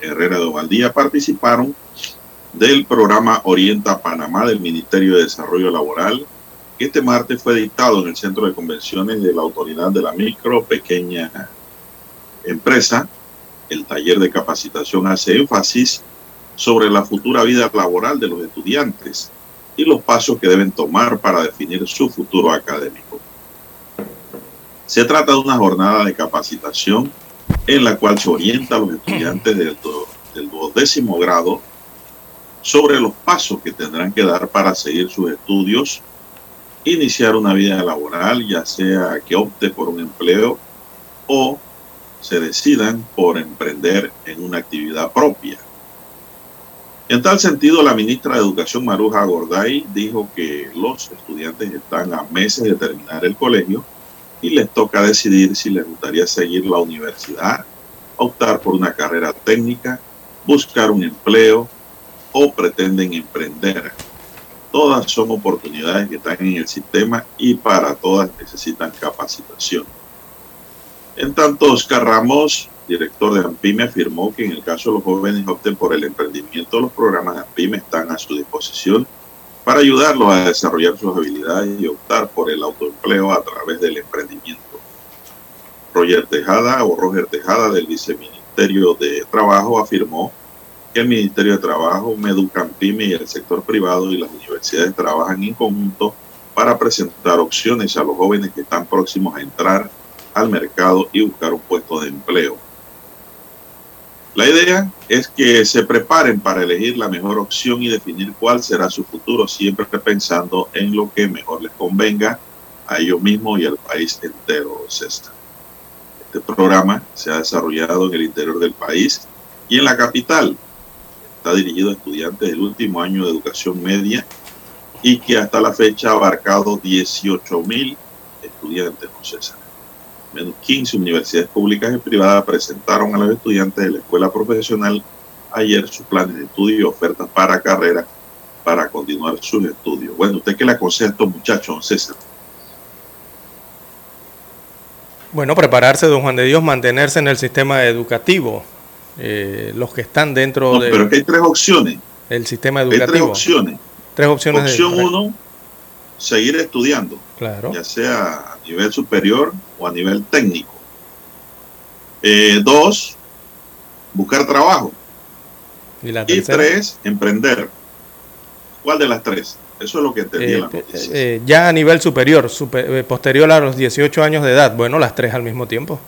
Herrera de Ovaldía participaron del programa Orienta Panamá del Ministerio de Desarrollo Laboral, que este martes fue dictado en el Centro de Convenciones de la Autoridad de la Micro Pequeña Empresa. El taller de capacitación hace énfasis sobre la futura vida laboral de los estudiantes y los pasos que deben tomar para definir su futuro académico. Se trata de una jornada de capacitación en la cual se orienta a los estudiantes del, del duodécimo grado sobre los pasos que tendrán que dar para seguir sus estudios, iniciar una vida laboral, ya sea que opte por un empleo o se decidan por emprender en una actividad propia. En tal sentido, la ministra de Educación, Maruja Gorday, dijo que los estudiantes están a meses de terminar el colegio y les toca decidir si les gustaría seguir la universidad, optar por una carrera técnica, buscar un empleo o pretenden emprender. Todas son oportunidades que están en el sistema y para todas necesitan capacitación. En tanto, Oscar Ramos director de AMPIME, afirmó que en el caso de los jóvenes opten por el emprendimiento, los programas de AMPIME están a su disposición para ayudarlos a desarrollar sus habilidades y optar por el autoempleo a través del emprendimiento. Roger Tejada o Roger Tejada del Viceministerio de Trabajo afirmó que el Ministerio de Trabajo, Meducampime y el sector privado y las universidades trabajan en conjunto para presentar opciones a los jóvenes que están próximos a entrar al mercado y buscar un puesto de empleo. La idea es que se preparen para elegir la mejor opción y definir cuál será su futuro, siempre pensando en lo que mejor les convenga a ellos mismos y al país entero, César. Este programa se ha desarrollado en el interior del país y en la capital. Está dirigido a estudiantes del último año de educación media y que hasta la fecha ha abarcado 18 mil estudiantes, César menos 15 universidades públicas y privadas presentaron a los estudiantes de la escuela profesional ayer sus planes de estudio y ofertas para carrera para continuar sus estudios. Bueno, ¿usted qué le aconseja a estos muchachos, César? Bueno, prepararse, don Juan de Dios, mantenerse en el sistema educativo. Eh, los que están dentro No, de... pero que hay tres opciones. El sistema Hay tres educativo. opciones. Tres opciones. de- Opción uno, seguir estudiando, Claro. ya sea a nivel superior o a nivel técnico. Eh, dos, buscar trabajo. Y la Y tres, emprender. ¿Cuál de las tres? Eso es lo que entendí en Eh, la noticia. eh, ya a nivel superior, super- eh, posterior a los 18 años de edad. Bueno, las tres al mismo tiempo.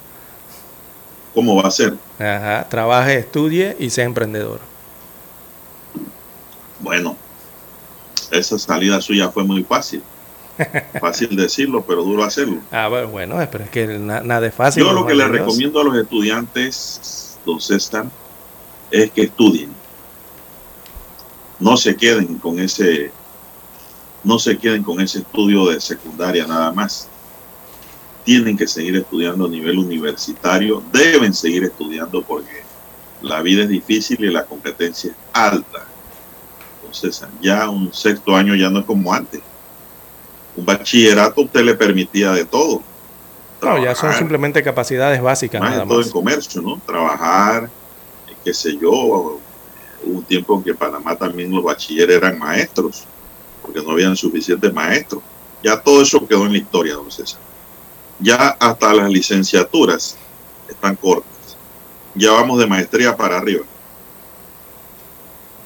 ¿Cómo va a ser? Ajá, trabaje, estudie y sea emprendedor. Bueno, esa salida suya fue muy fácil. Fácil decirlo, pero duro hacerlo. Ah, bueno, bueno, pero es que na- nada es fácil. Yo lo que Juan le de Dios. recomiendo a los estudiantes, don César, es que estudien. No se queden con ese, no se queden con ese estudio de secundaria nada más. Tienen que seguir estudiando a nivel universitario, deben seguir estudiando porque la vida es difícil y la competencia es alta. Entonces, ya un sexto año ya no es como antes. Un bachillerato usted le permitía de todo. No, ya son Trabajar, simplemente capacidades básicas más nada todo más. en comercio, ¿no? Trabajar, eh, qué sé yo. Hubo un tiempo en que en Panamá también los bachilleres eran maestros, porque no habían suficientes maestros. Ya todo eso quedó en la historia, don César. Ya hasta las licenciaturas están cortas. Ya vamos de maestría para arriba.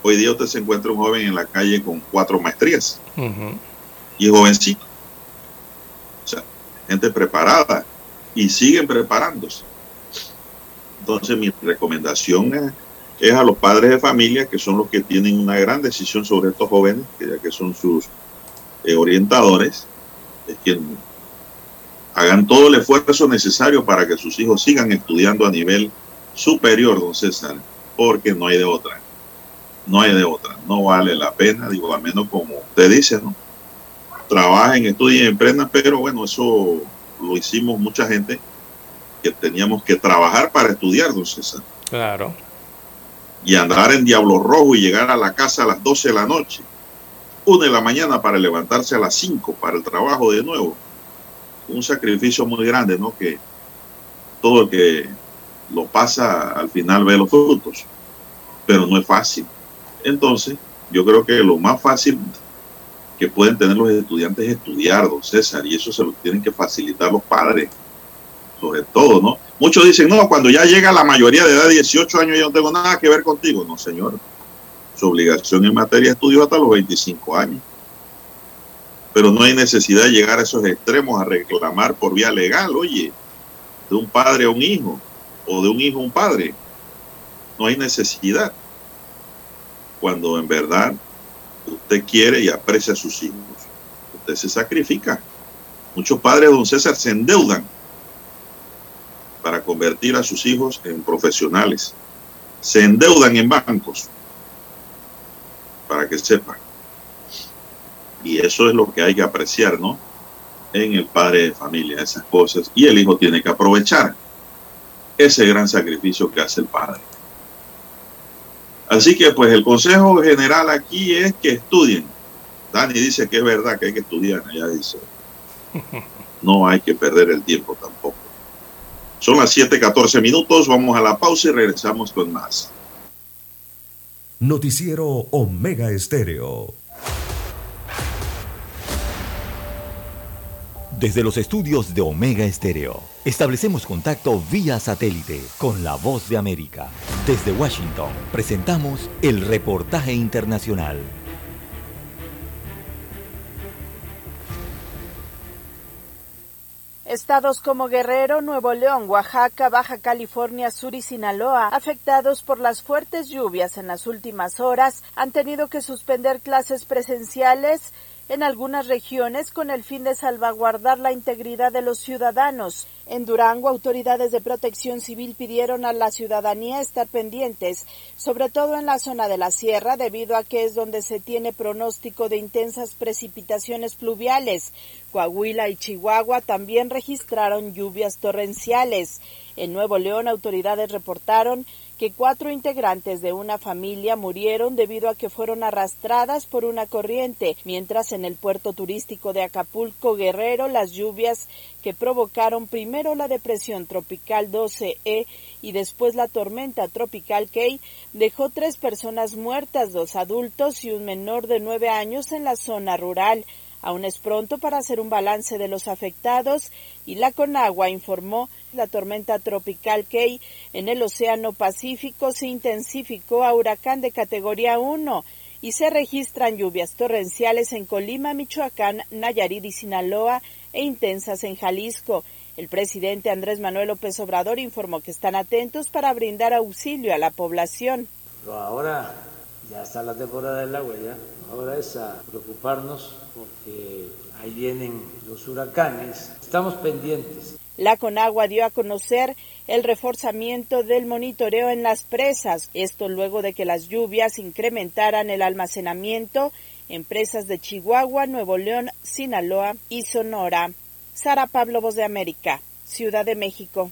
Hoy día usted se encuentra un joven en la calle con cuatro maestrías Ujú. Y jovencito. O sea, gente preparada y siguen preparándose. Entonces mi recomendación es, a los padres de familia, que son los que tienen una gran decisión sobre estos jóvenes, que ya que son sus eh, orientadores, es que hagan todo el esfuerzo necesario para que sus hijos sigan estudiando a nivel superior, don César, porque no hay de otra. No hay de otra. No vale la pena, digo, al menos como usted dice, ¿no? Trabajen, estudien, emprendan, pero bueno, eso lo hicimos mucha gente que teníamos que trabajar para estudiar, don César, Claro. y andar en Diablo Rojo y llegar a la casa a las 12 de la noche, una de la mañana para levantarse a las 5 para el trabajo de nuevo. Un sacrificio muy grande, ¿no? Que todo el que lo pasa al final ve los frutos, pero no es fácil. Entonces, yo creo que lo más fácil que pueden tener los estudiantes es estudiar, don César, y eso se lo tienen que facilitar los padres, sobre todo, ¿no? Muchos dicen, no, cuando ya llega la mayoría de edad, 18 años, yo no tengo nada que ver contigo. No, señor. Su obligación en materia de estudio hasta los 25 años. Pero no hay necesidad de llegar a esos extremos a reclamar por vía legal, oye, de un padre a un hijo, o de un hijo a un padre. No hay necesidad. Cuando en verdad usted quiere y aprecia a sus hijos, usted se sacrifica. Muchos padres, don César, se endeudan para convertir a sus hijos en profesionales. Se endeudan en bancos, para que sepan. Y eso es lo que hay que apreciar, ¿no? En el padre de familia, esas cosas. Y el hijo tiene que aprovechar ese gran sacrificio que hace el padre. Así que pues el consejo general aquí es que estudien. Dani dice que es verdad que hay que estudiar, ella dice. No hay que perder el tiempo tampoco. Son las 7:14 minutos, vamos a la pausa y regresamos con más. Noticiero Omega Estéreo. Desde los estudios de Omega Estéreo, establecemos contacto vía satélite con la voz de América. Desde Washington, presentamos el reportaje internacional. Estados como Guerrero, Nuevo León, Oaxaca, Baja California Sur y Sinaloa, afectados por las fuertes lluvias en las últimas horas, han tenido que suspender clases presenciales en algunas regiones con el fin de salvaguardar la integridad de los ciudadanos. En Durango, autoridades de protección civil pidieron a la ciudadanía estar pendientes, sobre todo en la zona de la sierra, debido a que es donde se tiene pronóstico de intensas precipitaciones pluviales. Coahuila y Chihuahua también registraron lluvias torrenciales. En Nuevo León, autoridades reportaron que cuatro integrantes de una familia murieron debido a que fueron arrastradas por una corriente, mientras en el puerto turístico de Acapulco Guerrero las lluvias que provocaron primero la depresión tropical 12E y después la tormenta tropical Key dejó tres personas muertas, dos adultos y un menor de nueve años en la zona rural. Aún es pronto para hacer un balance de los afectados y la Conagua informó la tormenta tropical Key en el Océano Pacífico se intensificó a huracán de categoría 1 y se registran lluvias torrenciales en Colima, Michoacán, Nayarit y Sinaloa e intensas en Jalisco. El presidente Andrés Manuel López Obrador informó que están atentos para brindar auxilio a la población. ahora ya está la temporada del agua, ya. Ahora es a preocuparnos porque ahí vienen los huracanes. Estamos pendientes. La Conagua dio a conocer el reforzamiento del monitoreo en las presas, esto luego de que las lluvias incrementaran el almacenamiento en presas de Chihuahua, Nuevo León, Sinaloa y Sonora. Sara Pablo, Voz de América, Ciudad de México.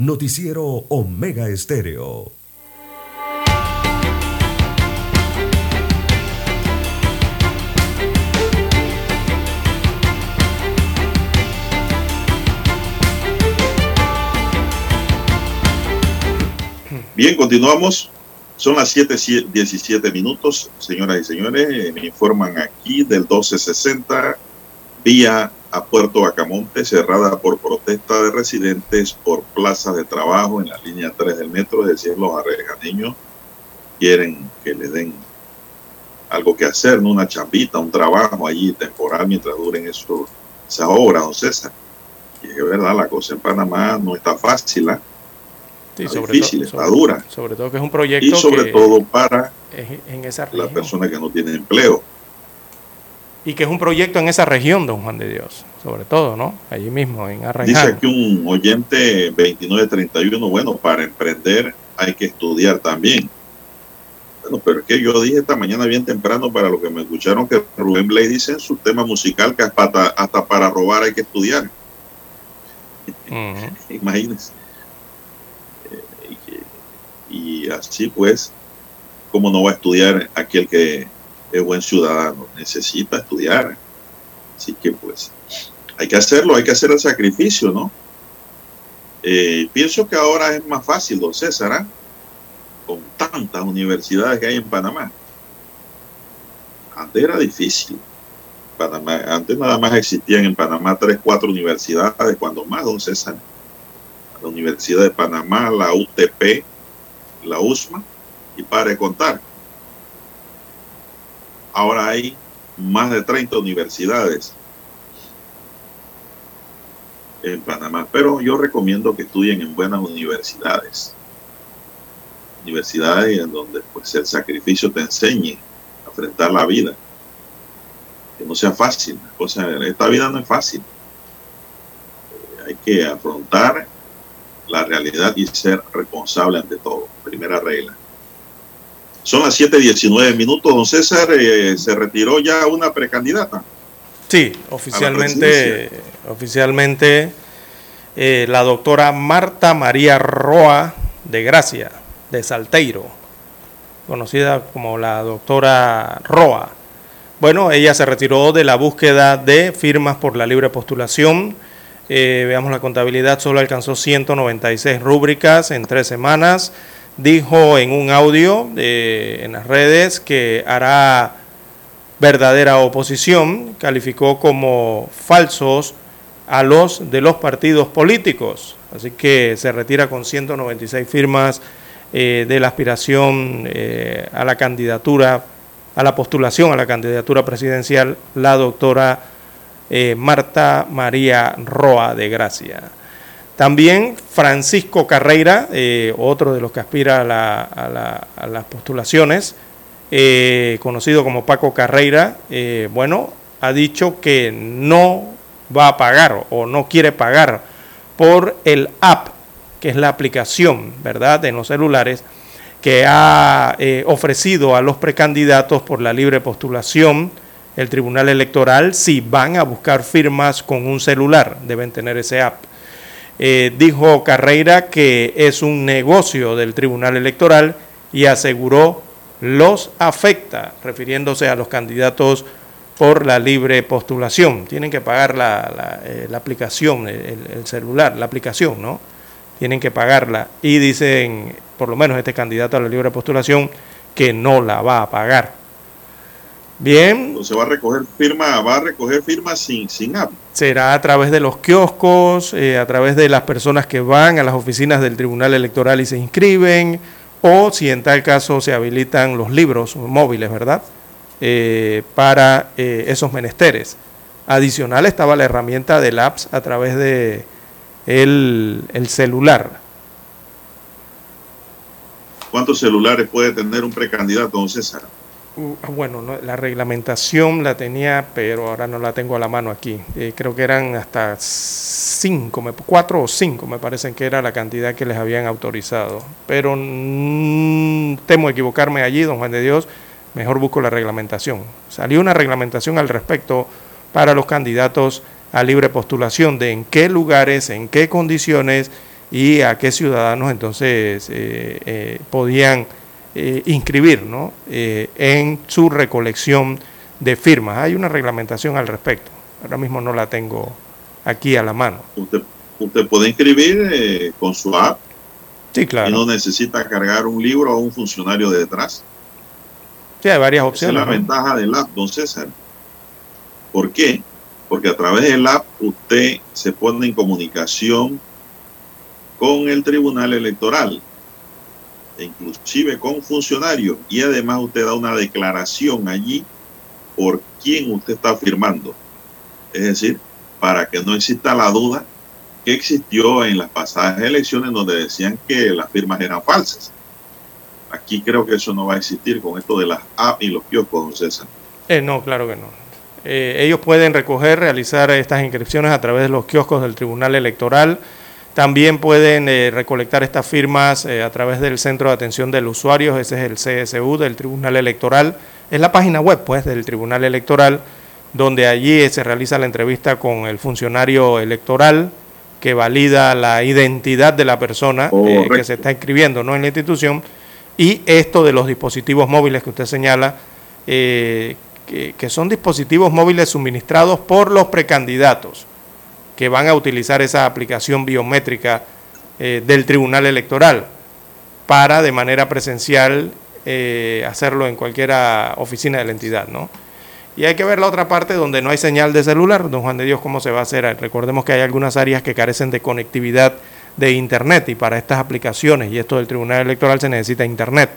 Noticiero Omega Estéreo. Bien, continuamos. Son las 7:17 minutos, señoras y señores. Me informan aquí del 1260 vía a Puerto Bacamonte, cerrada por protesta de residentes por plazas de trabajo en la línea 3 del metro. Es decir, los arreganeños quieren que le den algo que hacer, ¿no? una chambita, un trabajo allí temporal mientras duren eso, esas obras, don César. Y es verdad, la cosa en Panamá no está fácil, ¿eh? Sí, sobre difícil, está dura. Sobre todo que es un proyecto. Y sobre todo para en esa personas que no tienen empleo. Y que es un proyecto en esa región, don Juan de Dios, sobre todo, ¿no? Allí mismo, en Arreján. Dice aquí un oyente 2931, bueno, para emprender hay que estudiar también. Bueno, pero es que yo dije esta mañana bien temprano para los que me escucharon que Rubén Blay dice en su tema musical que hasta, hasta para robar hay que estudiar. Imagínense y así pues, ¿cómo no va a estudiar aquel que es buen ciudadano? Necesita estudiar. Así que pues, hay que hacerlo, hay que hacer el sacrificio, ¿no? Eh, pienso que ahora es más fácil, don César, ¿ah? con tantas universidades que hay en Panamá. Antes era difícil. Panamá, antes nada más existían en Panamá tres, cuatro universidades, cuando más, don César. La Universidad de Panamá, la UTP, la USMA, y para contar. Ahora hay más de 30 universidades en Panamá, pero yo recomiendo que estudien en buenas universidades. Universidades en donde pues el sacrificio te enseñe a enfrentar la vida. Que no sea fácil. O sea, esta vida no es fácil. Hay que afrontar la realidad y ser responsable ante todo. Primera regla. Son las 7:19 minutos. Don César, eh, ¿se retiró ya una precandidata? Sí, oficialmente, oficialmente eh, la doctora Marta María Roa de Gracia, de Salteiro, conocida como la doctora Roa. Bueno, ella se retiró de la búsqueda de firmas por la libre postulación eh, veamos la contabilidad, solo alcanzó 196 rúbricas en tres semanas. Dijo en un audio eh, en las redes que hará verdadera oposición, calificó como falsos a los de los partidos políticos. Así que se retira con 196 firmas eh, de la aspiración eh, a la candidatura, a la postulación a la candidatura presidencial, la doctora Marta María Roa de Gracia. También Francisco Carreira, otro de los que aspira a, las postulaciones, conocido como Paco Carreira, bueno, ha dicho que no va a pagar o no quiere pagar por el app que es la aplicación, ¿verdad?, en los celulares, que ha eh, ofrecido a los precandidatos por la libre postulación el Tribunal Electoral si van a buscar firmas con un celular, deben tener ese app. Eh, dijo Carreira que es un negocio del Tribunal Electoral y aseguró los afecta, refiriéndose a los candidatos por la libre postulación. Tienen que pagar la, la, eh, aplicación, el, celular, la aplicación, ¿no? tienen que pagarla y dicen, por lo menos este candidato a la libre postulación, que no la va a pagar. Bien. Entonces va a recoger firma, va a recoger firmas sin, sin app. Será a través de los kioscos, eh, a través de las personas que van a las oficinas del Tribunal Electoral y se inscriben, o si en tal caso se habilitan los libros móviles, ¿verdad? Eh, para eh, esos menesteres. Adicional estaba la herramienta del apps a través de el, celular. ¿Cuántos celulares puede tener un precandidato, don César? Uh, bueno, la reglamentación la tenía, pero ahora no la tengo a la mano aquí. Eh, creo que eran hasta cinco, cuatro o cinco, me parecen que era la cantidad que les habían autorizado. Pero temo equivocarme allí, don Juan de Dios. Mejor busco la reglamentación. Salió una reglamentación al respecto para los candidatos a libre postulación de en qué lugares, en qué condiciones y a qué ciudadanos entonces eh, eh, podían eh, inscribir ¿no? en su recolección de firmas. Hay una reglamentación al respecto. Ahora mismo no la tengo aquí a la mano. Usted, usted puede inscribir con su app. Sí, claro. Y no necesita cargar un libro o un funcionario detrás. Sí, hay varias opciones. Esa es la ventaja del app, don César. ¿Por qué? porque a través del app usted se pone en comunicación con el Tribunal Electoral, inclusive con funcionarios, y además usted da una declaración allí por quién usted está firmando. Es decir, para que no exista la duda que existió en las pasadas elecciones donde decían que las firmas eran falsas. Aquí creo que eso no va a existir con esto de las apps y los kioscos, César. Eh, no, claro que no. Eh, ellos pueden recoger, realizar estas inscripciones a través de los kioscos del Tribunal Electoral. También pueden eh, recolectar estas firmas eh, a través del Centro de Atención del Usuario, ese es el CSU del Tribunal Electoral. Es la página web pues, del Tribunal Electoral, donde allí se realiza la entrevista con el funcionario electoral que valida la identidad de la persona que se está inscribiendo ¿no? en la institución. Y esto de los dispositivos móviles que usted señala, que, son dispositivos móviles suministrados por los precandidatos que van a utilizar esa aplicación biométrica eh, del Tribunal Electoral para de manera presencial eh, hacerlo en cualquier oficina de la entidad, ¿no? Y hay que ver la otra parte donde no hay señal de celular, don Juan de Dios, cómo se va a hacer. Recordemos que hay algunas áreas que carecen de conectividad de Internet y para estas aplicaciones y esto del Tribunal Electoral se necesita Internet.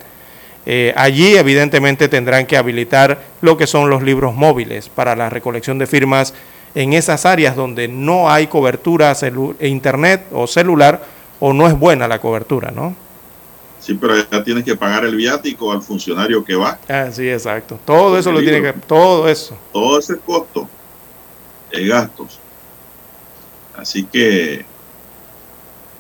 Eh, allí evidentemente tendrán que habilitar lo que son los libros móviles para la recolección de firmas en esas áreas donde no hay cobertura e internet o celular o no es buena la cobertura, ¿no? Sí, pero ya tienes que pagar el viático al funcionario que va. Ah, sí, exacto. Todo eso lo tiene que, todo eso. Todo ese costo de gastos. Así que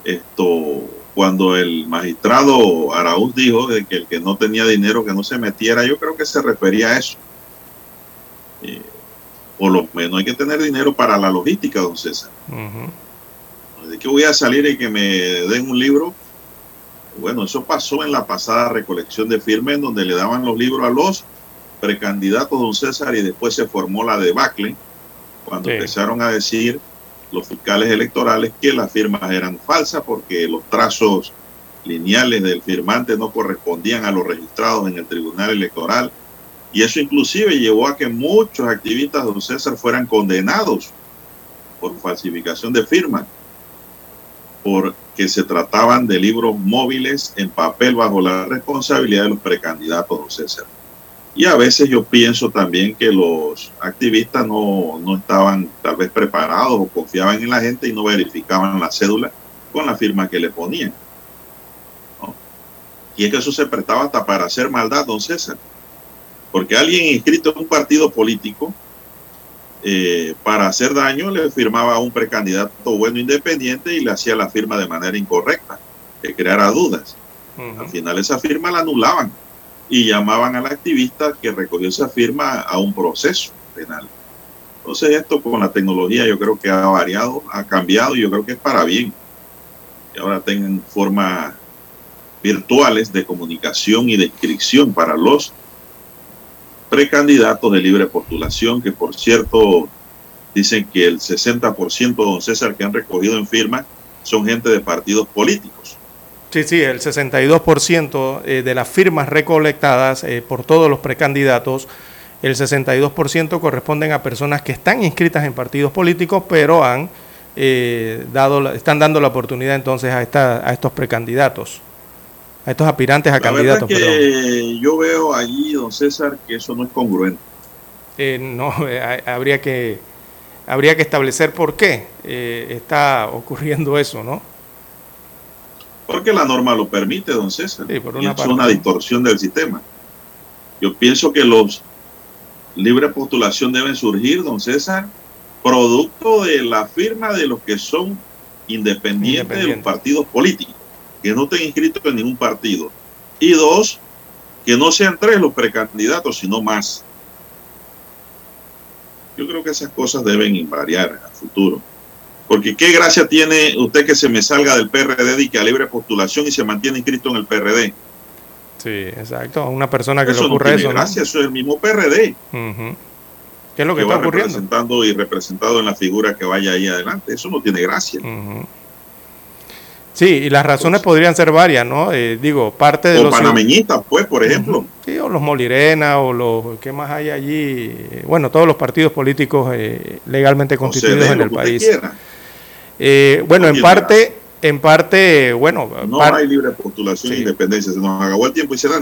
esto cuando el magistrado Araúz dijo de que el que no tenía dinero que no se metiera, yo creo que se refería a eso. Eh, por lo menos hay que tener dinero para la logística, don César. ¿De qué voy a salir y que me den un libro? Bueno, eso pasó en la pasada recolección de firmes, donde le daban los libros a los precandidatos, don César, y después se formó la debacle, cuando empezaron a decir los fiscales electorales que las firmas eran falsas porque los trazos lineales del firmante no correspondían a los registrados en el Tribunal Electoral. Y eso inclusive llevó a que muchos activistas de don César fueran condenados por falsificación de firmas, porque se trataban de libros móviles en papel bajo la responsabilidad de los precandidatos don César. Y a veces yo pienso también que los activistas no, no estaban tal vez preparados o confiaban en la gente y no verificaban la cédula con la firma que le ponían. Y es que eso se prestaba hasta para hacer maldad, don César. Porque alguien inscrito en un partido político, eh, para hacer daño, le firmaba a un precandidato bueno independiente y le hacía la firma de manera incorrecta, que creara dudas. Al final esa firma la anulaban y llamaban al activista que recogió esa firma a un proceso penal. Entonces esto con la tecnología yo creo que ha variado, ha cambiado y yo creo que es para bien. Que ahora tengan formas virtuales de comunicación y de inscripción para los precandidatos de libre postulación, que por cierto dicen que el 60% don César que han recogido en firma son gente de partidos políticos. Sí, sí, el 62% eh, de las firmas recolectadas eh, por todos los precandidatos, el 62% corresponden a personas que están inscritas en partidos políticos, pero han eh, dado, están dando la oportunidad entonces a, esta, a estos precandidatos, a estos aspirantes a La candidatos. que yo veo allí, don César, que eso no es congruente. Eh, no, eh, habría que habría que establecer por qué eh, está ocurriendo eso, ¿no? Porque la norma lo permite, don César. por Y una es parte. una distorsión del sistema. Yo pienso que los libre postulación deben surgir, don César, producto de la firma de los que son independientes de los partidos políticos, que no estén inscritos en ningún partido. Y dos, que no sean tres los precandidatos, sino más. Yo creo que esas cosas deben variar a futuro. Porque qué gracia tiene usted que se me salga del PRD y que a libre postulación y se mantiene inscrito en el PRD. Sí, exacto. A una persona que Eso le no tiene eso, eso es el mismo PRD. ¿Qué es lo que, que está va ocurriendo? representando y representado en la figura que vaya ahí adelante. Eso no tiene gracia. Sí, y las razones podrían ser varias, ¿no? Eh, digo, parte de O los... panameñistas, pues, por ejemplo. Sí, o los Molirena, o los... ¿Qué más hay allí? Bueno, todos los partidos políticos eh, legalmente constituidos en el país. Eh, bueno, No en parte, en parte, bueno... No par- hay libre postulación e independencia. Se nos acabó el tiempo, dice Dani.